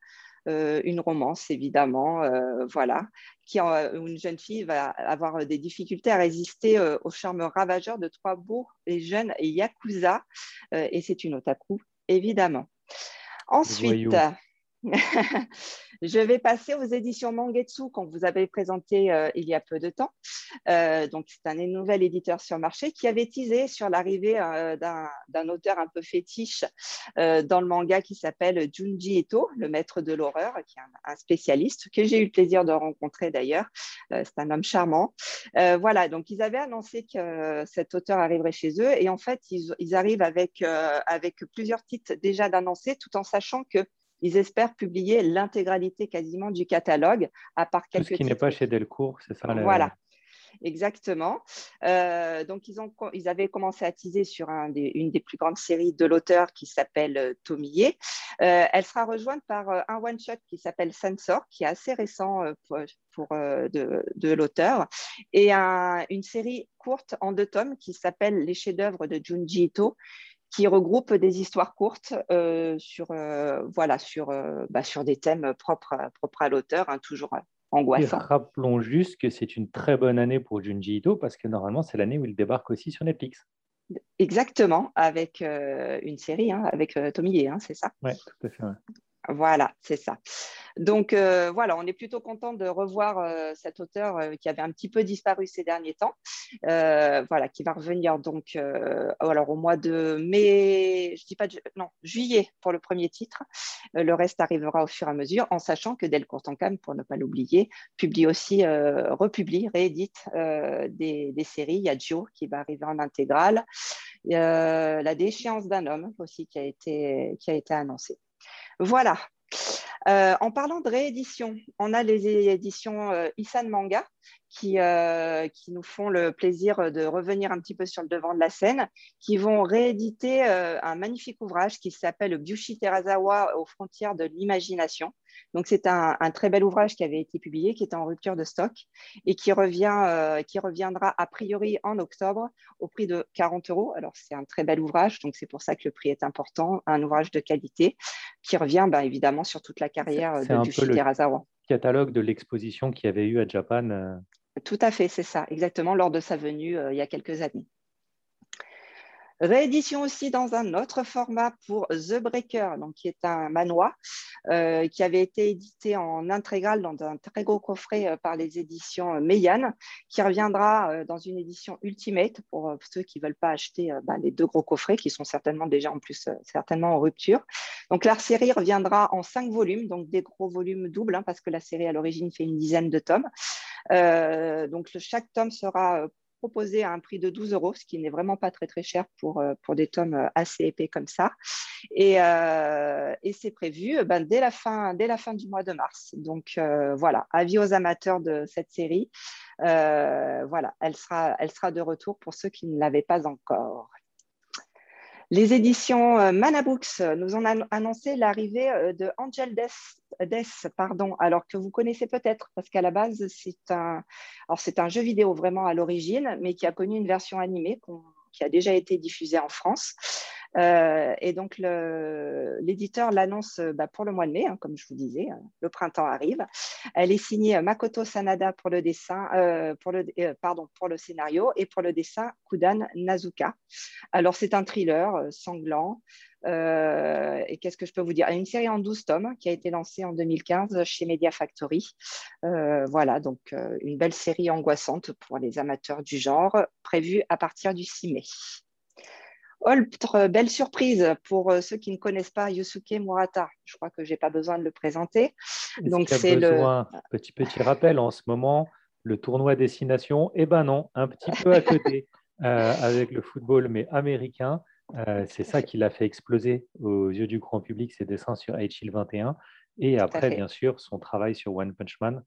Euh, une romance évidemment, euh, voilà, qui où une jeune fille va avoir des difficultés à résister euh, au charme ravageur de trois beaux et jeunes yakuza, et c'est une otaku évidemment. Ensuite, je vais passer aux éditions Mangetsu qu'on vous avait présenté euh, il y a peu de temps. Euh, donc, c'est un nouvel éditeur sur marché qui avait teasé sur l'arrivée euh, d'un auteur un peu fétiche dans le manga qui s'appelle Junji Ito, le maître de l'horreur, qui est un, spécialiste que j'ai eu le plaisir de rencontrer d'ailleurs. c'est un homme charmant. voilà, donc ils avaient annoncé que cet auteur arriverait chez eux et en fait, ils, ils arrivent avec, avec plusieurs titres déjà d'annoncer tout en sachant que ils espèrent publier l'intégralité quasiment du catalogue, à part quelques. Tout ce qui n'est pas chez Delcourt, c'est ça Voilà. Exactement. Euh, donc, ils, ont, ils avaient commencé à teaser sur un une des plus grandes séries de l'auteur qui s'appelle euh, Tomillet. Euh, elle sera rejointe par un one-shot qui s'appelle Sensor, qui est assez récent pour, de, de l'auteur, et une série courte en deux tomes qui s'appelle Les chefs-d'œuvre de Junji Ito, qui regroupe des histoires courtes euh, sur, euh, voilà, sur, euh, bah, sur des thèmes propres, propres à l'auteur, hein, toujours angoissants. rappelons juste que c'est une très bonne année pour Junji Ito parce que normalement, c'est l'année où il débarque aussi sur Netflix. Exactement, avec une série, hein, avec Tommy hein, c'est ça? Oui, tout à fait. Voilà, c'est ça. Donc euh, voilà, on est plutôt content de revoir euh, cet auteur euh, qui avait un petit peu disparu ces derniers temps, voilà, qui va revenir donc alors au mois de mai, je dis pas non juillet pour le premier titre. le reste arrivera au fur et à mesure, en sachant que Delcourt Cam, pour ne pas l'oublier, publie aussi, republie, réédite des, des, séries. Il y a Joe qui va arriver en intégrale, la déchéance d'un homme aussi qui a été qui a été annoncée. Voilà. Euh, en parlant de réédition, on a les éditions euh, Isan Manga qui, euh, qui, nous font le plaisir de revenir un petit peu sur le devant de la scène, qui vont rééditer un magnifique ouvrage qui s'appelle Byushi Terazawa aux frontières de l'imagination. Donc c'est un, très bel ouvrage qui avait été publié, qui est en rupture de stock et qui, revient, qui reviendra a priori en octobre au prix de 40 euros. Alors c'est un très bel ouvrage, donc c'est pour ça que le prix est important, un ouvrage de qualité qui revient bah, évidemment sur toute la carrière de Byushi Terazawa catalogue de l'exposition qu'il y avait eu à Japan. Tout à fait, c'est ça, exactement, lors de sa venue euh, il y a quelques années. Réédition aussi dans un autre format pour The Breaker, donc qui est un manoir euh, qui avait été édité en intégrale dans un très gros coffret euh, par les éditions Meian, qui reviendra dans une édition Ultimate pour ceux qui ne veulent pas acheter bah, les deux gros coffrets qui sont certainement déjà en plus certainement en rupture. Donc la série reviendra en cinq volumes, donc des gros volumes doubles, hein, parce que la série à l'origine fait une dizaine de tomes. Donc chaque tome sera proposé à un prix de 12 euros, ce qui n'est vraiment pas très très cher pour, euh, des tomes euh, assez épais comme ça. Et, euh, c'est prévu ben, dès, la fin, dès la fin du mois de mars. Donc voilà, avis aux amateurs de cette série. voilà, elle sera, elle sera de retour pour ceux qui ne l'avaient pas encore. Les éditions euh, Manabooks nous ont annoncé l'arrivée euh, de Angel Death, pardon, alors que vous connaissez peut-être, parce qu'à la base, c'est un, c'est un jeu vidéo vraiment à l'origine, mais qui a connu une version animée qui a déjà été diffusée en France. Et donc, l'éditeur l'annonce bah, pour le mois de mai, hein, comme je vous disais, le printemps arrive. Elle est signée Makoto Sanada pour le dessin, pour le, pardon, pour le scénario et pour le dessin Kudan Nazuka. Alors, c'est un thriller sanglant. Euh, et qu'est-ce que je peux vous dire? Une série en 12 tomes qui a été lancée en 2015 chez Media Factory. Euh, voilà, donc euh, une belle série angoissante pour les amateurs du genre, prévue à partir du 6 mai. Autre belle surprise pour ceux qui ne connaissent pas Yusuke Murata. Je crois que je n'ai pas besoin de le présenter. Donc c'est le petit petit rappel en ce moment le tournoi destination? Eh ben non, un petit peu à côté avec le football mais américain. Euh, c'est ça qui l'a fait exploser aux yeux du grand public, ses dessins sur HL 21. Et après, bien sûr, son travail sur One Punch Man,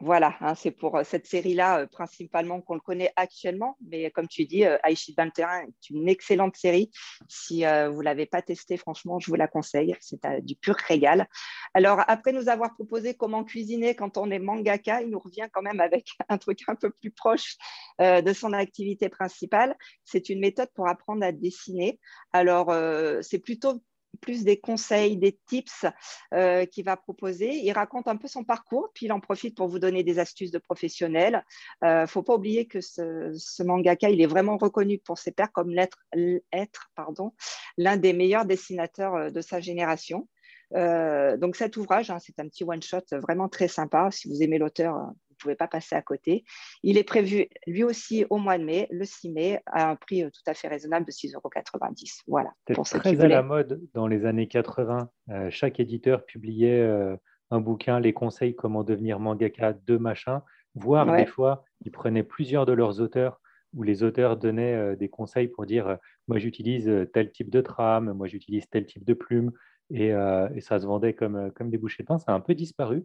voilà, hein, c'est pour euh, cette série-là euh, principalement qu'on le connaît actuellement. Mais comme tu dis, euh, Aishid 21 est une excellente série. Si vous ne l'avez pas testée, franchement, je vous la conseille. C'est du pur régal. Alors, après nous avoir proposé comment cuisiner quand on est mangaka, il nous revient quand même avec un truc un peu plus proche de son activité principale. C'est une méthode pour apprendre à dessiner. Alors, c'est plutôt plus des conseils, des tips euh, qu'il va proposer. Il raconte un peu son parcours, puis il en profite pour vous donner des astuces de professionnels. Il euh, ne faut pas oublier que ce, mangaka, il est vraiment reconnu pour ses pairs comme l'être, être, pardon, l'un des meilleurs dessinateurs euh, de sa génération. donc cet ouvrage, hein, c'est un petit one-shot vraiment très sympa. Si vous aimez l'auteur, pouvez pas passer à côté. Il est prévu lui aussi au mois de mai, le 6 mai, à un prix euh, tout à fait raisonnable de 6,90 euros. Voilà. C'est très à la mode dans les années 80. Euh, chaque éditeur publiait euh, un bouquin, les conseils comment devenir mangaka de machin, voire des fois, ils prenaient plusieurs de leurs auteurs où les auteurs donnaient des conseils pour dire moi j'utilise tel type de trame, moi j'utilise tel type de plume, et, et, ça se vendait comme, comme des bouchées de pain. Ça a un peu disparu.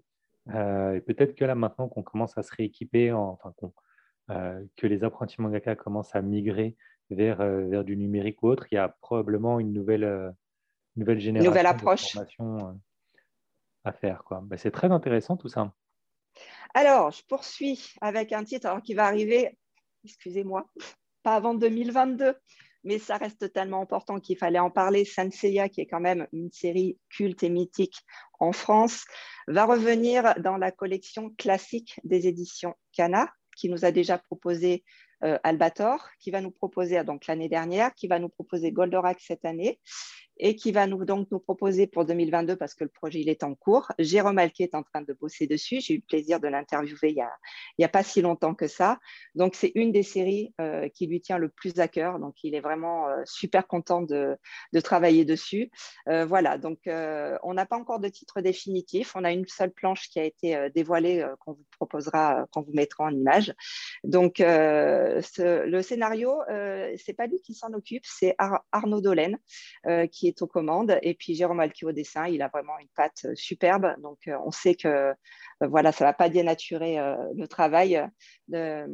Euh, et peut-être que là, maintenant qu'on commence à se rééquiper, enfin, euh, que les apprentis mangaka commencent à migrer vers, euh, vers du numérique ou autre, il y a probablement une nouvelle, nouvelle génération nouvelle approche. de formation à faire. Ben, c'est très intéressant tout ça. Alors, je poursuis avec un titre qui va arriver, excusez-moi, pas avant 2022 mais ça reste tellement important qu'il fallait en parler. Sanseiya, qui est quand même une série culte et mythique en France, va revenir dans la collection classique des éditions Cana, qui nous a déjà proposé euh, Albator, qui va nous proposer donc l'année dernière, qui va nous proposer Goldorak cette année et qui va nous, donc nous proposer pour 2022, parce que le projet est en cours. Jérôme Alquet est en train de bosser dessus. J'ai eu le plaisir de l'interviewer il n'y a, pas si longtemps que ça. Donc, c'est une des séries euh, qui lui tient le plus à cœur. Donc, il est vraiment euh, super content de, travailler dessus. Euh, voilà, donc on n'a pas encore de titre définitif. On a une seule planche qui a été dévoilée qu'on vous proposera, qu'on vous mettra en image. Donc, le scénario, c'est pas lui qui s'en occupe, c'est Arnaud Dolène qui est aux commandes. Et puis Jérôme Alki au dessin, il a vraiment une patte euh, superbe. Donc euh, on sait que euh, voilà, ça ne va pas dénaturer le travail de,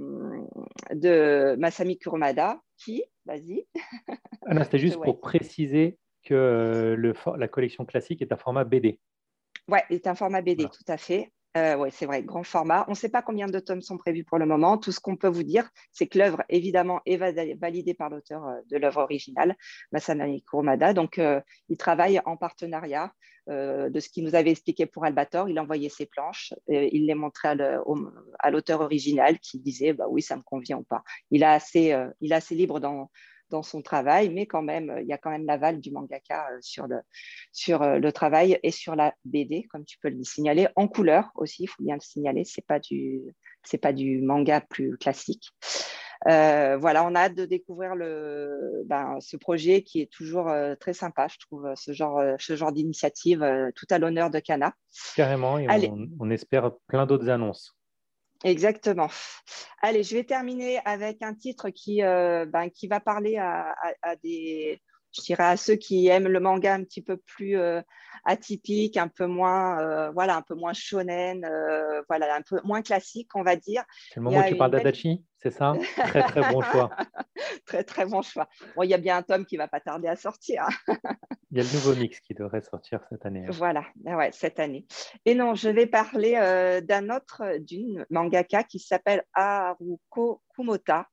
de Masami Kurumada, qui, vas-y. Ah c'était juste pour préciser que le, la collection classique est un format BD. Ouais, est un format BD, tout à fait. Euh, oui, c'est vrai, grand format. On ne sait pas combien de tomes sont prévus pour le moment. Tout ce qu'on peut vous dire, c'est que l'œuvre, évidemment, est validée par l'auteur euh, de l'œuvre originale, Masanami Kurumada. Donc, euh, il travaille en partenariat de ce qu'il nous avait expliqué pour Albator. Il envoyait ses planches, il les montrait à l'auteur original qui disait bah oui, ça me convient ou pas. Il, a assez, il assez libre dans, dans son travail, mais quand même, il y a quand même l'aval du mangaka euh, sur le, sur euh, le travail et sur la BD, comme tu peux le signaler, en couleur aussi, il faut bien le signaler, ce n'est pas, du, pas du manga plus classique. Euh, voilà, on a hâte de découvrir le, ben, ce projet qui est toujours très sympa, je trouve, ce genre, ce genre d'initiative, tout à l'honneur de Cana. Carrément, et on, on, espère plein d'autres annonces. Exactement. Allez, je vais terminer avec un titre qui, euh, ben, qui va parler à, des, je dirais à ceux qui aiment le manga un petit peu plus euh, atypique, un peu moins, euh, voilà, un peu moins shonen, voilà, un peu moins classique, on va dire. C'est le moment où tu parles d'Adachi? C'est ça? Très, très bon choix. très, très bon choix. Bon, il y a bien un tome qui va pas tarder à sortir. il y a le nouveau mix qui devrait sortir cette année. Hein. Voilà, ah ouais, cette année. Et non, je vais parler euh, d'un autre, d'une mangaka qui s'appelle Haruko Kumota,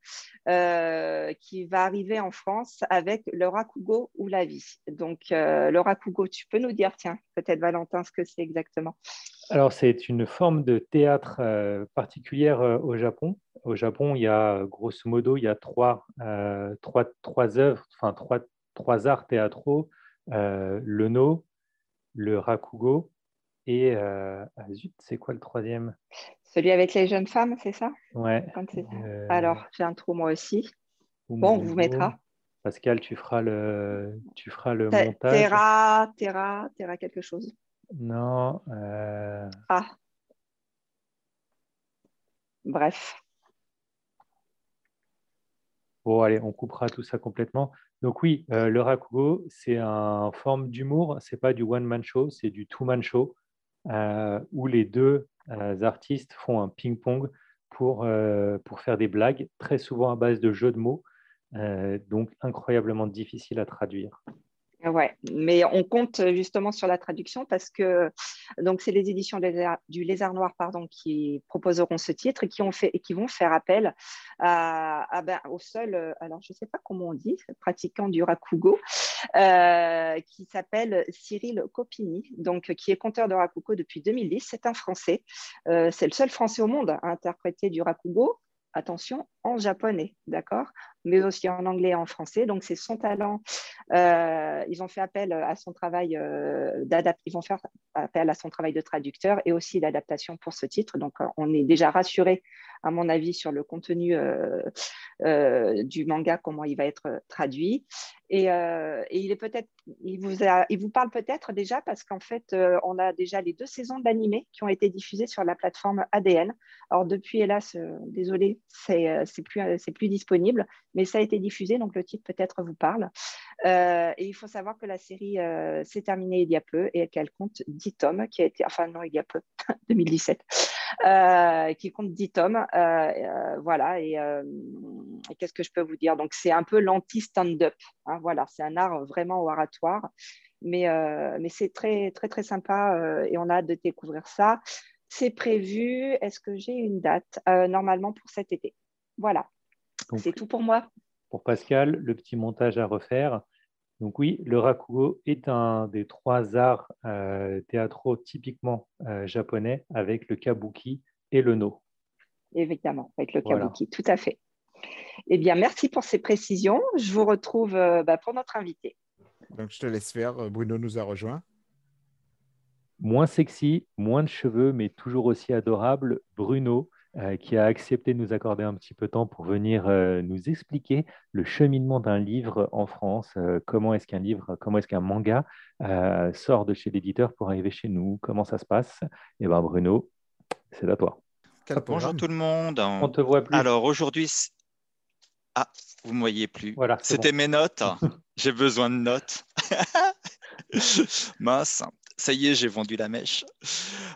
euh, qui va arriver en France avec le Rakugo ou la vie. Donc, euh, le Rakugo, tu peux nous dire, tiens, peut-être Valentin, ce que c'est exactement? Alors, c'est une forme de théâtre particulière au Japon. Au Japon, il y a grosso modo, il y a trois, trois, trois œuvres, enfin trois, trois arts théâtraux le no, le rakugo et ah, c'est quoi le troisième? Celui avec les jeunes femmes, c'est ça? Ouais. Alors, j'ai un trou moi aussi. Bon, on vous mettra. Pascal, tu feras le, tu feras le montage. Terra, Terra, Terra quelque chose. Non. Euh, ah. Bref. Bon, allez, on coupera tout ça complètement. Donc oui, euh, le rakugo, c'est une forme d'humour. C'est pas du one-man show, c'est du two-man show euh, où les deux artistes font un ping-pong pour, pour faire des blagues, très souvent à base de jeux de mots, donc incroyablement difficile à traduire. Ouais, mais on compte justement sur la traduction parce que donc c'est les éditions du Lézard Noir pardon qui proposeront ce titre et qui vont faire appel ben, au seul alors je sais pas comment on dit pratiquant du rakugo euh, qui s'appelle Cyril Copini donc qui est conteur de rakugo depuis 2010 c'est un Français euh, c'est le seul Français au monde à interpréter du rakugo. Attention, en japonais, d'accord Mais aussi en anglais en français. Donc, c'est son talent. Euh, ils ont fait appel à son travail euh, Ils vont faire appel à son travail de traducteur et aussi d'adaptation pour ce titre. Donc, euh, on est déjà rassuré, à mon avis, sur le contenu du manga, comment il va être traduit. Et, il est peut-être, il vous, il vous parle peut-être déjà parce qu'en fait, on a déjà les deux saisons d'animé qui ont été diffusées sur la plateforme ADN. Alors depuis, hélas, désolé, c'est c'est plus disponible, mais ça a été diffusé, donc le titre peut-être vous parle. et il faut savoir que la série s'est terminée il y a peu et qu'elle compte 10 tomes, qui a été, enfin non, il y a peu, 2017, qui compte 10 tomes. voilà, et, qu'est-ce que je peux vous dire? Donc c'est un peu l'anti-stand-up. Hein, voilà, c'est un art vraiment oratoire. Mais, euh, mais c'est très, très, très sympa euh, et on a hâte de découvrir ça. C'est prévu. Est-ce que j'ai une date? Euh, Normalement pour cet été. Voilà. C'est tout pour moi. Pour Pascal, le petit montage à refaire. Donc oui, le rakugo est un des trois arts théâtraux typiquement japonais avec le kabuki et le no. Évidemment, avec le kabuki, tout à fait. Eh bien, merci pour ces précisions. Je vous retrouve euh, bah, pour notre invité. Donc, je te laisse faire. Euh, Bruno nous a rejoint. Moins sexy, moins de cheveux, mais toujours aussi adorable, Bruno, euh, qui a accepté de nous accorder un petit peu de temps pour venir nous expliquer le cheminement d'un livre en France. comment est-ce qu'un livre, comment est-ce qu'un manga sort de chez l'éditeur pour arriver chez nous Comment ça se passe Eh bien, Bruno, c'est à toi. Bonjour tout le monde. On te voit plus. Alors aujourd'hui, ah, vous ne me voyez plus. Voilà, C'était mes notes. j'ai besoin de notes. Mince. Ça y est, j'ai vendu la mèche.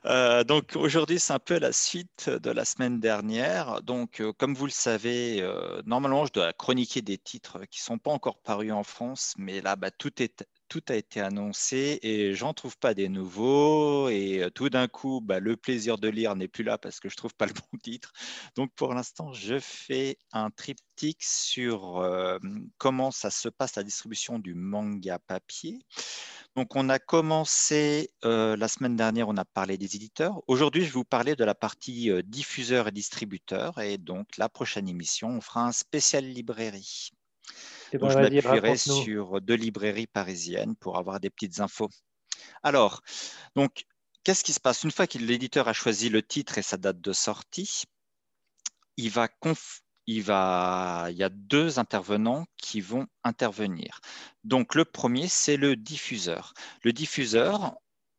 Euh, donc aujourd'hui, c'est un peu la suite de la semaine dernière. Donc, euh, comme vous le savez, euh, normalement, je dois chroniquer des titres qui ne sont pas encore parus en France, mais là, bah, tout est tout a été annoncé et j'en trouve pas des nouveaux. Et euh, tout d'un coup, bah, le plaisir de lire n'est plus là parce que je trouve pas le bon titre. Donc pour l'instant, je fais un triptyque sur euh, comment ça se passe la distribution du manga papier. Donc on a commencé euh, la semaine dernière, on a parlé des éditeurs. Aujourd'hui, je vais vous parler de la partie diffuseur et distributeur. Et donc la prochaine émission, on fera un spécial librairie. Eh ben, je m'appuierai sur deux librairies parisiennes pour avoir des petites infos. Alors, donc, qu'est-ce qui se passe? Une fois que l'éditeur a choisi le titre et sa date de sortie, il va il, va, il y a deux intervenants qui vont intervenir. Donc, le premier, c'est le diffuseur. Le diffuseur,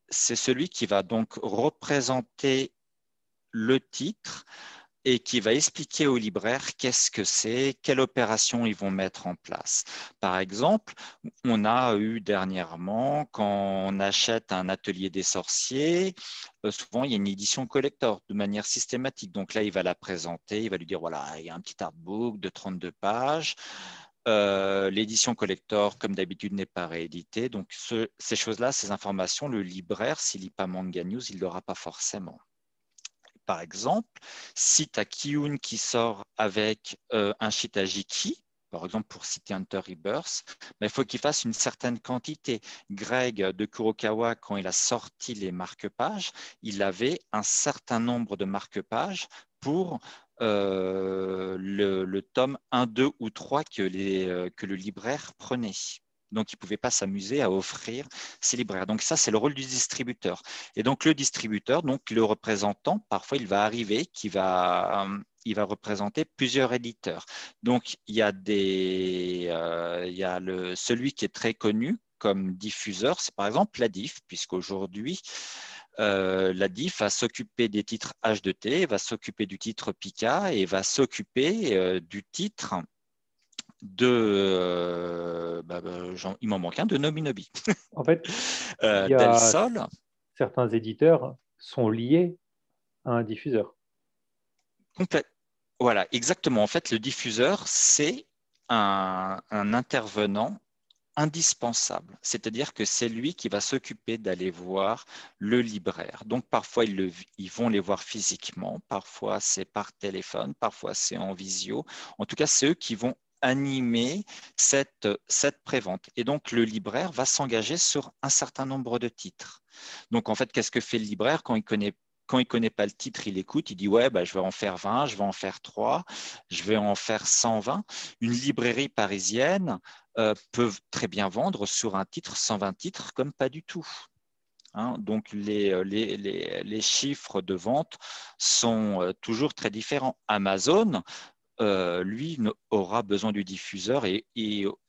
c'est celui qui va donc représenter le titre et qui va expliquer aux libraires qu'est-ce que c'est, quelle opération ils vont mettre en place. Par exemple, on a eu dernièrement, quand on achète un atelier des sorciers, euh, souvent il y a une édition collector de manière systématique. Donc là, il va la présenter, il va lui dire, voilà, il y a un petit artbook de 32 pages. Euh, l'édition collector, comme d'habitude, n'est pas rééditée. Donc, ces choses-là, ces informations, le libraire, s'il lit pas Manga News, il ne l'aura pas forcément par exemple, si tu as Kiyun qui sort avec euh, un Shitajiki, par exemple pour citer Hunter Rebirth, il faut qu'il fasse une certaine quantité. Greg de Kurokawa, quand il a sorti les marque-pages, il avait un certain nombre de marque-pages pour euh, le, tome 1, 2 ou 3 que, les, euh, que le libraire prenait. Donc, il ne pouvait pas s'amuser à offrir ses libraires. Donc, ça, c'est le rôle du distributeur. Et donc, le distributeur, donc le représentant, parfois, il va arriver, qui va, euh, il va représenter plusieurs éditeurs. Donc, il y a, des, euh, il y a le, celui qui est très connu comme diffuseur, c'est par exemple la DIF, puisqu'aujourd'hui, euh, la DIF va s'occuper des titres H2T, va s'occuper du titre Pika et va s'occuper du titre de. Euh, bah, bah, il m'en manque un, de Nominobi. En fait, euh, Del Sol. Certains éditeurs sont liés à un diffuseur. Voilà, exactement. En fait, le diffuseur, c'est un, intervenant indispensable. C'est-à-dire que c'est lui qui va s'occuper d'aller voir le libraire. Donc parfois, ils, le, ils, vont les voir physiquement, parfois c'est par téléphone, parfois c'est en visio. En tout cas, c'est eux qui vont animer cette, cette prévente. Et donc, le libraire va s'engager sur un certain nombre de titres. Donc, en fait, qu'est-ce que fait le libraire quand il connaît ne connaît pas le titre, il écoute, il dit ouais, bah, je vais en faire 20, je vais en faire 3, je vais en faire 120. Une librairie parisienne euh, peut très bien vendre sur un titre 120 titres comme pas du tout. Hein. donc les, les, les, les, chiffres de vente sont euh, toujours très différents. Amazon euh, lui aura besoin du diffuseur et,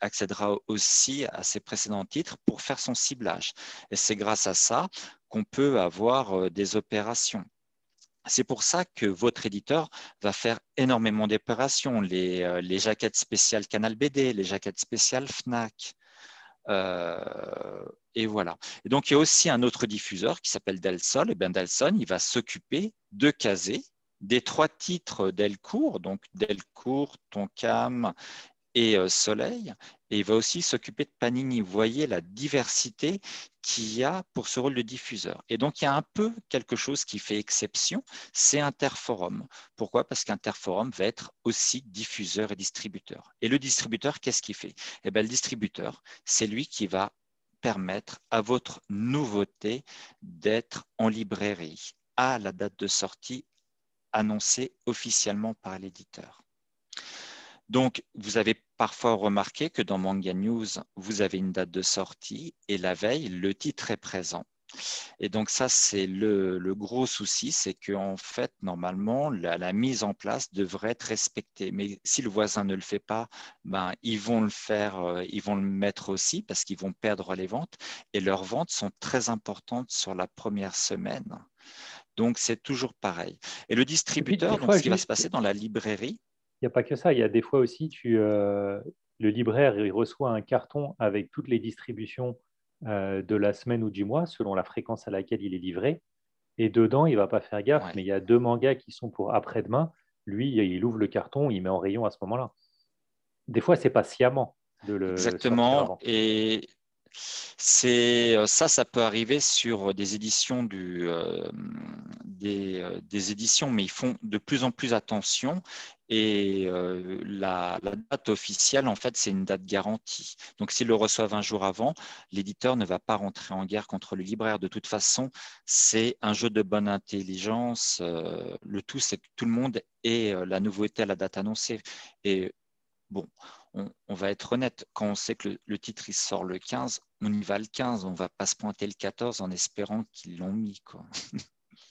accédera aussi à ses précédents titres pour faire son ciblage. Et c'est grâce à ça qu'on peut avoir euh, des opérations. C'est pour ça que votre éditeur va faire énormément d'opérations, les, euh, jaquettes spéciales Canal BD, les jaquettes spéciales FNAC. et voilà. Et donc, il y a aussi un autre diffuseur qui s'appelle Delsol. Et bien, Delson, il va s'occuper de caser des trois titres Delcourt, donc Delcourt, Tonkam et euh, Soleil, et il va aussi s'occuper de Panini. Vous voyez la diversité qu'il y a pour ce rôle de diffuseur. Et donc, il y a un peu quelque chose qui fait exception, c'est Interforum. Pourquoi? Parce qu'Interforum va être aussi diffuseur et distributeur. Et le distributeur, qu'est-ce qu'il fait? Eh bien, le distributeur, c'est lui qui va permettre à votre nouveauté d'être en librairie à la date de sortie annoncé officiellement par l'éditeur. Donc, vous avez parfois remarqué que dans Manga News, vous avez une date de sortie et la veille, le titre est présent. Et donc ça, c'est le, gros souci, c'est qu'en fait, normalement, la, mise en place devrait être respectée. Mais si le voisin ne le fait pas, ben, ils vont le faire, euh, ils vont le mettre aussi parce qu'ils vont perdre les ventes. Et leurs ventes sont très importantes sur la première semaine. Donc, c'est toujours pareil. Et le distributeur, donc, ce qui va se passer dans la librairie? Il n'y a pas que ça. Il y a des fois aussi, tu, euh, le libraire il reçoit un carton avec toutes les distributions euh, de la semaine ou du mois, selon la fréquence à laquelle il est livré. Et dedans, il ne va pas faire gaffe, mais il y a deux mangas qui sont pour après-demain. Lui, il ouvre le carton, il met en rayon à ce moment-là. Des fois, c'est pas sciemment de le. Exactement. Et c'est euh, ça, ça peut arriver sur des éditions du, euh, euh, des, éditions, mais ils font de plus en plus attention. Et la, date officielle, en fait, c'est une date garantie. Donc, s'ils le reçoivent un jour avant, l'éditeur ne va pas rentrer en guerre contre le libraire. De toute façon, c'est un jeu de bonne intelligence. le tout, c'est que tout le monde ait la nouveauté à la date annoncée. Et bon, on, va être honnête, quand on sait que le, titre il sort le 15, on y va le 15, on ne va pas se pointer le 14 en espérant qu'ils l'ont mis. Quoi.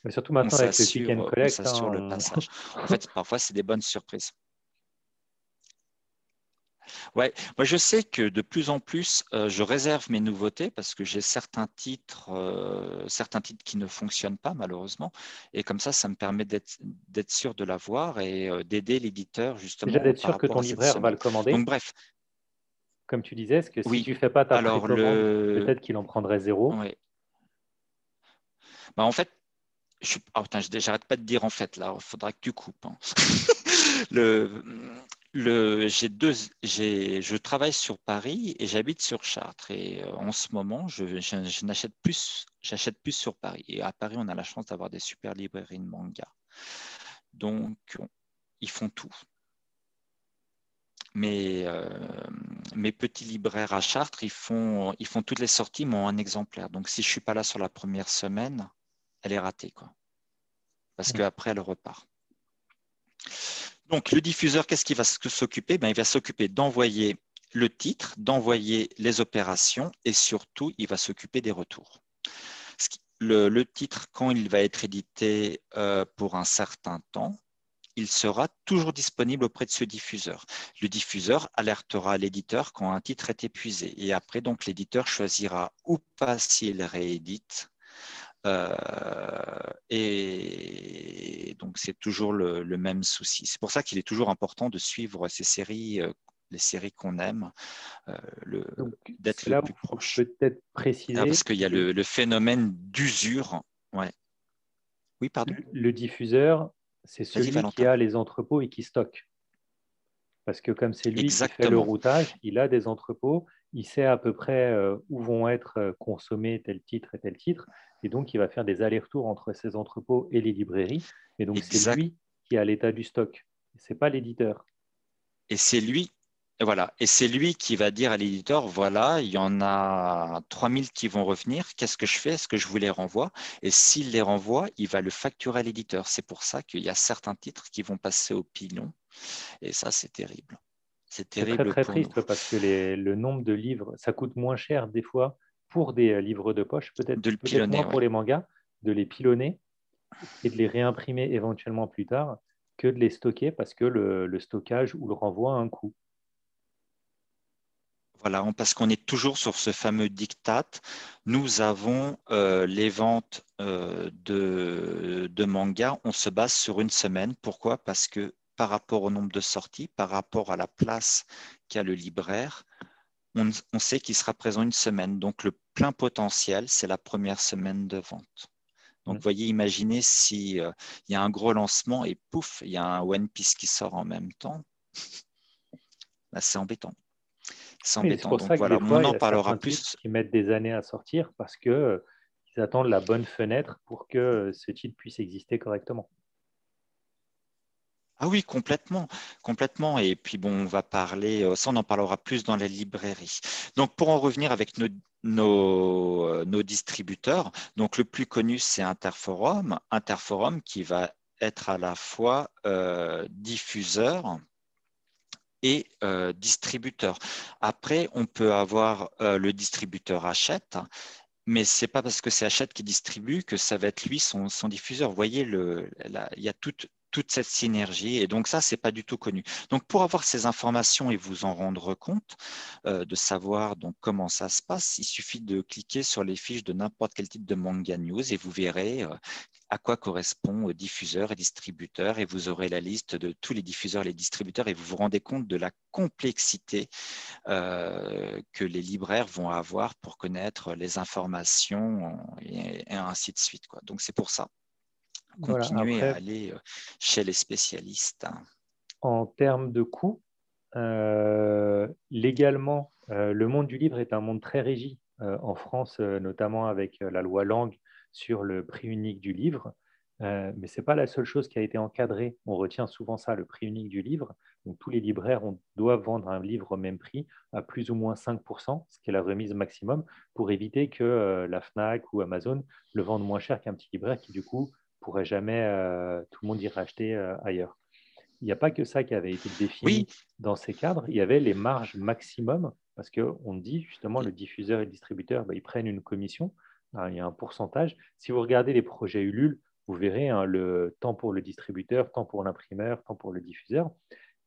Mais surtout maintenant avec le and collect. On le hein. passage. en fait, parfois, c'est des bonnes surprises. Ouais, moi je sais que de plus en plus, euh, je réserve mes nouveautés parce que j'ai certains titres, euh, certains titres qui ne fonctionnent pas malheureusement, et comme ça, ça me permet d'être sûr de l'avoir et euh, d'aider l'éditeur justement. Déjà d'être sûr que ton libraire va le commander. Donc bref. Comme tu disais, est-ce que si tu ne fais pas ta Alors, peut-être qu'il en prendrait zéro? Oui. Bah, en fait, je oh, j'arrête pas de dire en fait là, il faudra que tu coupes. Hein. le, le, deux, je travaille sur Paris et j'habite sur Chartres. Et euh, en ce moment, je, je, n'achète plus, j'achète plus sur Paris. Et à Paris, on a la chance d'avoir des super librairies de manga. Donc, ils font tout. Mais euh, mes petits libraires à Chartres, ils font, ils font toutes les sorties, mais ont un exemplaire. Donc, si je ne suis pas là sur la première semaine, elle est ratée. Quoi. Parce qu'après, elle repart. Donc, le diffuseur, qu'est-ce qu'il va s'occuper? Ben, Il va s'occuper d'envoyer le titre, d'envoyer les opérations et surtout, il va s'occuper des retours. Le, titre, quand il va être édité euh, pour un certain temps, il sera toujours disponible auprès de ce diffuseur. Le diffuseur alertera l'éditeur quand un titre est épuisé. Et après, donc, l'éditeur choisira ou pas s'il réédite et donc, c'est toujours le, même souci. C'est pour ça qu'il est toujours important de suivre ces séries, euh, les séries qu'on aime, euh, d'être le plus proche. Peut-être préciser. Ah, parce qu'il y a le, phénomène d'usure. Ouais. Oui, pardon. Le, diffuseur, c'est celui qui a les entrepôts et qui stocke. Parce que comme c'est lui qui fait le routage, il a des entrepôts, il sait à peu près où vont être consommés tel titre et tel titre, et donc, il va faire des allers-retours entre ses entrepôts et les librairies. Et donc, c'est lui qui a l'état du stock. Ce n'est pas l'éditeur. Et c'est lui, voilà. Et c'est lui qui va dire à l'éditeur, voilà, il y en a 3000 qui vont revenir. Qu'est-ce que je fais Est-ce que je vous les renvoie? Et s'il les renvoie, il va le facturer à l'éditeur. C'est pour ça qu'il y a certains titres qui vont passer au pilon. Et ça, c'est terrible. C'est terrible. très, très triste parce que le nombre de livres, ça coûte moins cher des fois pour des euh, livres de poche, peut-être peut moins pour les mangas, de les pilonner et de les réimprimer éventuellement plus tard que de les stocker parce que le, stockage ou le renvoi a un coût. Voilà, parce qu'on est toujours sur ce fameux diktat. Nous avons euh, les ventes euh, de, de mangas, on se base sur une semaine. Pourquoi? Parce que par rapport au nombre de sorties, par rapport à la place qu'a le libraire, on, sait qu'il sera présent une semaine. Donc, le plein potentiel, c'est la première semaine de vente. Donc, vous voyez, imaginez s'il euh, y a un gros lancement et pouf, il y a un One Piece qui sort en même temps. Bah, c'est embêtant. C'est embêtant. Donc, voilà, on en parlera plus. Qui mettent des années à sortir parce qu'ils euh, attendent la bonne fenêtre pour que ce titre puisse exister correctement. Ah oui, complètement, complètement. Et puis bon, on va parler, euh, ça on en parlera plus dans les librairies. Donc pour en revenir avec nos, nos, euh, distributeurs, donc le plus connu c'est Interforum, Interforum qui va être à la fois euh, diffuseur et distributeur. Après, on peut avoir le distributeur achète mais c'est pas parce que c'est Hachette qui distribue que ça va être lui son, diffuseur. Vous voyez, il y a toute, toute cette synergie. Et donc ça, c'est pas du tout connu. Donc pour avoir ces informations et vous en rendre compte, euh, de savoir comment ça se passe, il suffit de cliquer sur les fiches de n'importe quel type de manga news et vous verrez euh, à quoi correspond diffuseur et distributeur et vous aurez la liste de tous les diffuseurs et les distributeurs et vous vous rendez compte de la complexité euh, que les libraires vont avoir pour connaître les informations et, ainsi de suite. Quoi. Donc c'est pour ça continuer à aller euh, chez les spécialistes. En termes de coûts, euh, légalement, euh, le monde du livre est un monde très régi en France, notamment avec la loi Langue sur le prix unique du livre. mais ce n'est pas la seule chose qui a été encadrée. On retient souvent ça, le prix unique du livre. Donc, tous les libraires doivent vendre un livre au même prix à plus ou moins 5%, ce qui est la remise maximum, pour éviter que la FNAC ou Amazon le vendent moins cher qu'un petit libraire qui, du coup, pourrait jamais euh, tout le monde y racheter euh, ailleurs. Il n'y a pas que ça qui avait été défini dans ces cadres. Il y avait les marges maximum parce qu'on dit justement le diffuseur et le distributeur, bah, ils prennent une commission. Hein, il y a un pourcentage. Si vous regardez les projets Ulule, vous verrez hein, le temps pour le distributeur, temps pour l'imprimeur, temps pour le diffuseur.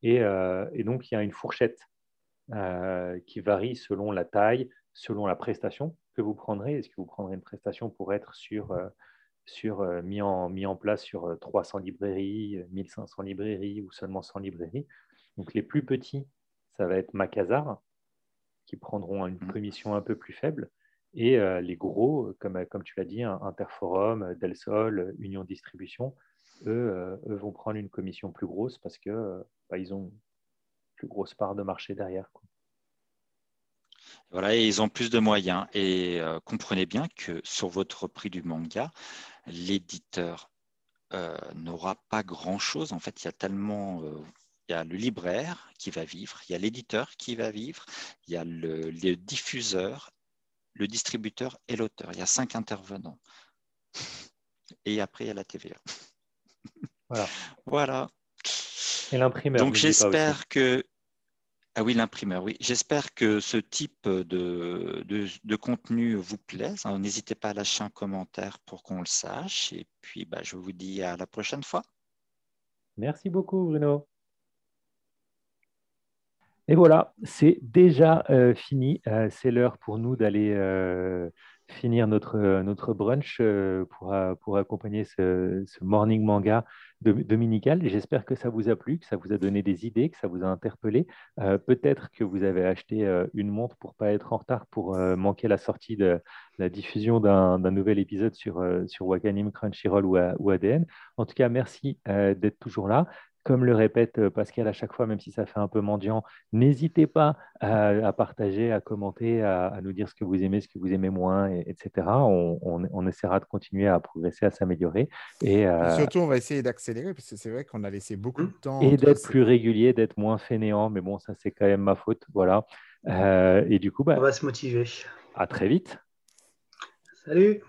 Et, euh, et, donc, il y a une fourchette. qui varie selon la taille, selon la prestation que vous prendrez. Est-ce que vous prendrez une prestation pour être sur, sur, mis, en, mis en place sur 300 librairies, 1500 librairies ou seulement 100 librairies Donc les plus petits, ça va être Macazar, qui prendront une mmh. commission un peu plus faible. Et les gros, comme, comme tu l'as dit, Interforum, Del Sol, Union Distribution, eux, eux, vont prendre une commission plus grosse parce qu'ils bah, ils ont une plus grosse part de marché derrière. Voilà, et ils ont plus de moyens. Et comprenez bien que sur votre prix du manga, l'éditeur n'aura pas grand-chose. En fait, il y a tellement il y a le libraire qui va vivre, il y a l'éditeur qui va vivre, il y a le, diffuseur, le distributeur et l'auteur. Il y a cinq intervenants. Et après, il y a la TVA. Voilà. voilà. Et l'imprimeur. Donc j'espère que. Ah oui, l'imprimeur, oui. J'espère que ce type de, de, contenu vous plaît. N'hésitez pas à lâcher un commentaire pour qu'on le sache. Et puis, bah, je vous dis à la prochaine fois. Merci beaucoup, Bruno. Et voilà, c'est déjà euh, fini. Euh, c'est l'heure pour nous d'aller euh, finir notre, notre brunch pour, pour accompagner ce, morning manga dominical. J'espère que ça vous a plu, que ça vous a donné des idées, que ça vous a interpellé. Peut-être que vous avez acheté une montre pour pas être en retard, pour manquer la sortie de la diffusion d'un nouvel épisode sur, sur Wakanim, Crunchyroll ou, ou ADN. En tout cas, merci d'être toujours là. Comme le répète euh, Pascal à chaque fois, même si ça fait un peu mendiant, n'hésitez pas à, partager, à commenter, à, nous dire ce que vous aimez, ce que vous aimez moins, etc. On, essaiera de continuer à progresser, à s'améliorer. Et, euh, surtout, on va essayer d'accélérer, parce que c'est vrai qu'on a laissé beaucoup de temps. Et d'être plus régulier, d'être moins fainéant. Mais bon, ça, c'est quand même ma faute. Voilà. Euh, et du coup, bah, on va se motiver. À très vite. Salut